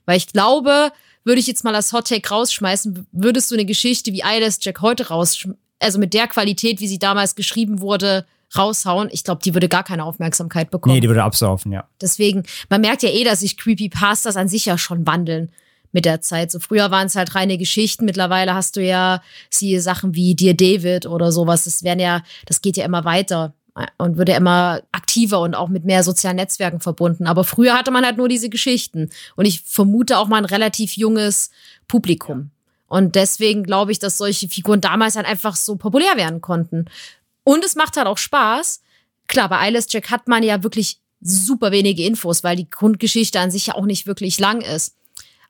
Weil ich glaube, würde ich jetzt mal als Hot Take rausschmeißen, würdest du eine Geschichte wie Eyeless Jack heute rausschmeißen, also mit der Qualität, wie sie damals geschrieben wurde, raushauen, ich glaube, die würde gar keine Aufmerksamkeit bekommen. Nee, die würde absaufen, ja. Deswegen, man merkt ja eh, dass sich Creepypastas an sich ja schon wandeln mit der Zeit. So früher waren es halt reine Geschichten, mittlerweile hast du ja siehe Sachen wie Dear David oder sowas. Das werden ja, das geht ja immer weiter und wird ja immer aktiver und auch mit mehr sozialen Netzwerken verbunden. Aber früher hatte man halt nur diese Geschichten. Und ich vermute auch mal ein relativ junges Publikum. Und deswegen glaube ich, dass solche Figuren damals halt einfach so populär werden konnten. Und es macht halt auch Spaß. Klar, bei Eyeless Jack hat man ja wirklich super wenige Infos, weil die Grundgeschichte an sich ja auch nicht wirklich lang ist.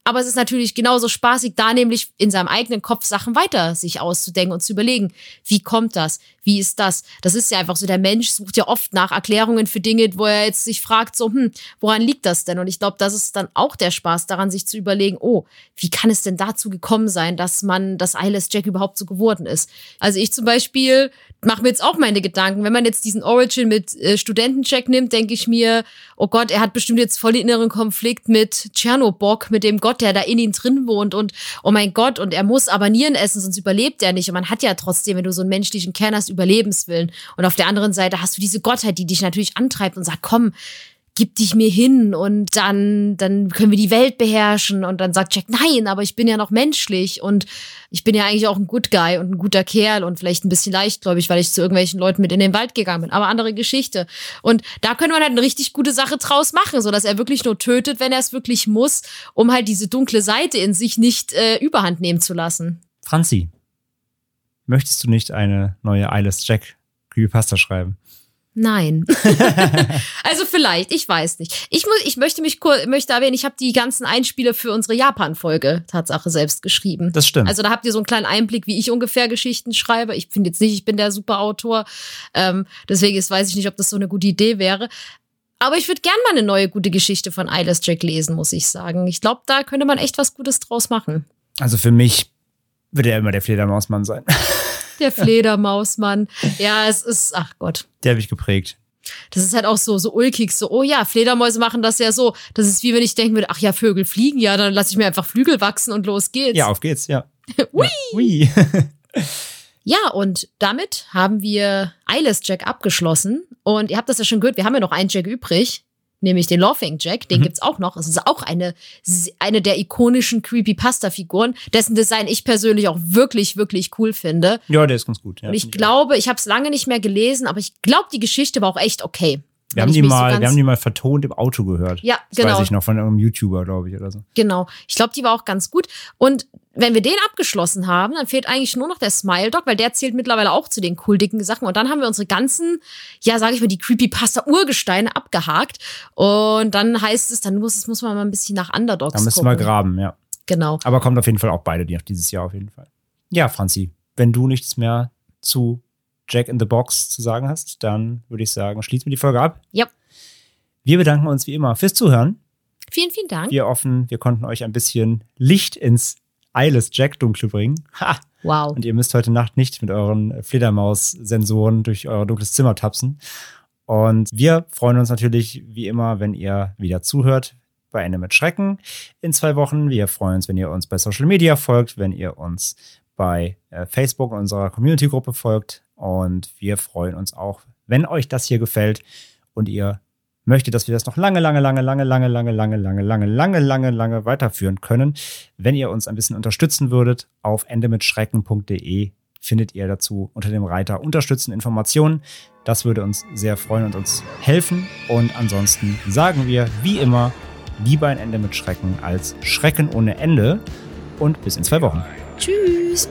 Aber es ist natürlich genauso spaßig, da nämlich in seinem eigenen Kopf Sachen weiter sich auszudenken und zu überlegen, wie kommt das? Wie ist das? Das ist ja einfach so, der Mensch sucht ja oft nach Erklärungen für Dinge, wo er jetzt sich fragt, so, hm, woran liegt das denn? Und ich glaube, das ist dann auch der Spaß daran, sich zu überlegen, oh, wie kann es denn dazu gekommen sein, dass man, dass Eyeless Jack überhaupt so geworden ist? Also ich zum Beispiel mache mir jetzt auch meine Gedanken. Wenn man jetzt diesen Origin mit äh, Studentencheck nimmt, denke ich mir, oh Gott, er hat bestimmt jetzt voll den inneren Konflikt mit Tschernobok, mit dem Gott, der da in ihm drin wohnt und oh mein Gott, und er muss aber Nieren essen, sonst überlebt er nicht. Und man hat ja trotzdem, wenn du so einen menschlichen Kern hast, Überlebenswillen. Und auf der anderen Seite hast du diese Gottheit, die dich natürlich antreibt und sagt, komm, gib dich mir hin und dann, dann können wir die Welt beherrschen. Und dann sagt Jack, nein, aber ich bin ja noch menschlich und ich bin ja eigentlich auch ein Good Guy und ein guter Kerl und vielleicht ein bisschen leichtgläubig, weil ich zu irgendwelchen Leuten mit in den Wald gegangen bin. Aber andere Geschichte. Und da könnte man halt eine richtig gute Sache draus machen, so dass er wirklich nur tötet, wenn er es wirklich muss, um halt diese dunkle Seite in sich nicht äh, überhand nehmen zu lassen. Franzi, möchtest du nicht eine neue Eyeless Jack Creepypasta schreiben? Nein. also vielleicht, ich weiß nicht. Ich, muss, ich möchte mich kurz, möchte erwähnen, ich habe die ganzen Einspieler für unsere Japan-Folge Tatsache selbst geschrieben. Das stimmt. Also da habt ihr so einen kleinen Einblick, wie ich ungefähr Geschichten schreibe. Ich finde jetzt nicht, ich bin der Superautor. Ähm, deswegen ist, weiß ich nicht, ob das so eine gute Idee wäre. Aber ich würde gern mal eine neue gute Geschichte von Eyeless Jack lesen, muss ich sagen. Ich glaube, da könnte man echt was Gutes draus machen. Also für mich wird er immer der Fledermausmann sein. Der Fledermausmann. Ja, es ist, ach Gott. Der habe ich geprägt. Das ist halt auch so, so ulkig, so, oh ja, Fledermäuse machen das ja so. Das ist wie wenn ich denken würde, ach ja, Vögel fliegen, ja, dann lasse ich mir einfach Flügel wachsen und los geht's. Ja, auf geht's, ja. Ui. Ja, ui. Ja, und damit haben wir Eyeless Jack abgeschlossen. Und ihr habt das ja schon gehört, wir haben ja noch einen Jack übrig, nämlich den Laughing Jack. Den Mhm. gibt's auch noch. Es ist auch eine, eine der ikonischen Creepypasta-Figuren, dessen Design ich persönlich auch wirklich, wirklich cool finde. ja, der ist ganz gut. Ja, Und ich glaube, ich habe es lange nicht mehr gelesen, aber ich glaube, die Geschichte war auch echt okay. Wir haben, die so mal, ganz- wir haben die mal vertont im Auto gehört. Ja, das genau. weiß ich noch von irgendeinem YouTuber, glaube ich, oder so. Genau. Ich glaube, die war auch ganz gut. Und wenn wir den abgeschlossen haben, dann fehlt eigentlich nur noch der Smile Dog, weil der zählt mittlerweile auch zu den cool dicken Sachen. Und dann haben wir unsere ganzen, ja, sage ich mal, die Creepypasta-Urgesteine abgehakt. Und dann heißt es, dann muss, es muss man mal ein bisschen nach Underdogs Da müssen gucken. wir graben, ja. Genau. Aber kommt auf jeden Fall auch beide, die noch dieses Jahr auf jeden Fall. Ja, Franzi, wenn du nichts mehr zu Jack in the Box zu sagen hast, dann würde ich sagen, schließen wir die Folge ab. Ja. Wir bedanken uns wie immer fürs Zuhören. Vielen, vielen Dank. Wir hoffen, wir konnten euch ein bisschen Licht ins Eyeless Jack Dunkle bringen. Ha! Wow. Und ihr müsst heute Nacht nicht mit euren Fledermaus-Sensoren durch euer dunkles Zimmer tapsen. Und wir freuen uns natürlich wie immer, wenn ihr wieder zuhört bei Ende mit Schrecken in zwei Wochen. Wir freuen uns, wenn ihr uns bei Social Media folgt, wenn ihr uns bei äh, Facebook in unserer Community-Gruppe folgt. Und wir freuen uns auch, wenn euch das hier gefällt und ihr möchtet, dass wir das noch lange, lange, lange, lange, lange, lange, lange, lange, lange, lange, lange, lange weiterführen können. Wenn ihr uns ein bisschen unterstützen würdet, auf endemitschrecken.de findet ihr dazu unter dem Reiter Unterstützen Informationen. Das würde uns sehr freuen und uns helfen. Und ansonsten sagen wir, wie immer, lieber ein Ende mit Schrecken als Schrecken ohne Ende. Und bis in zwei Wochen. Tschüss.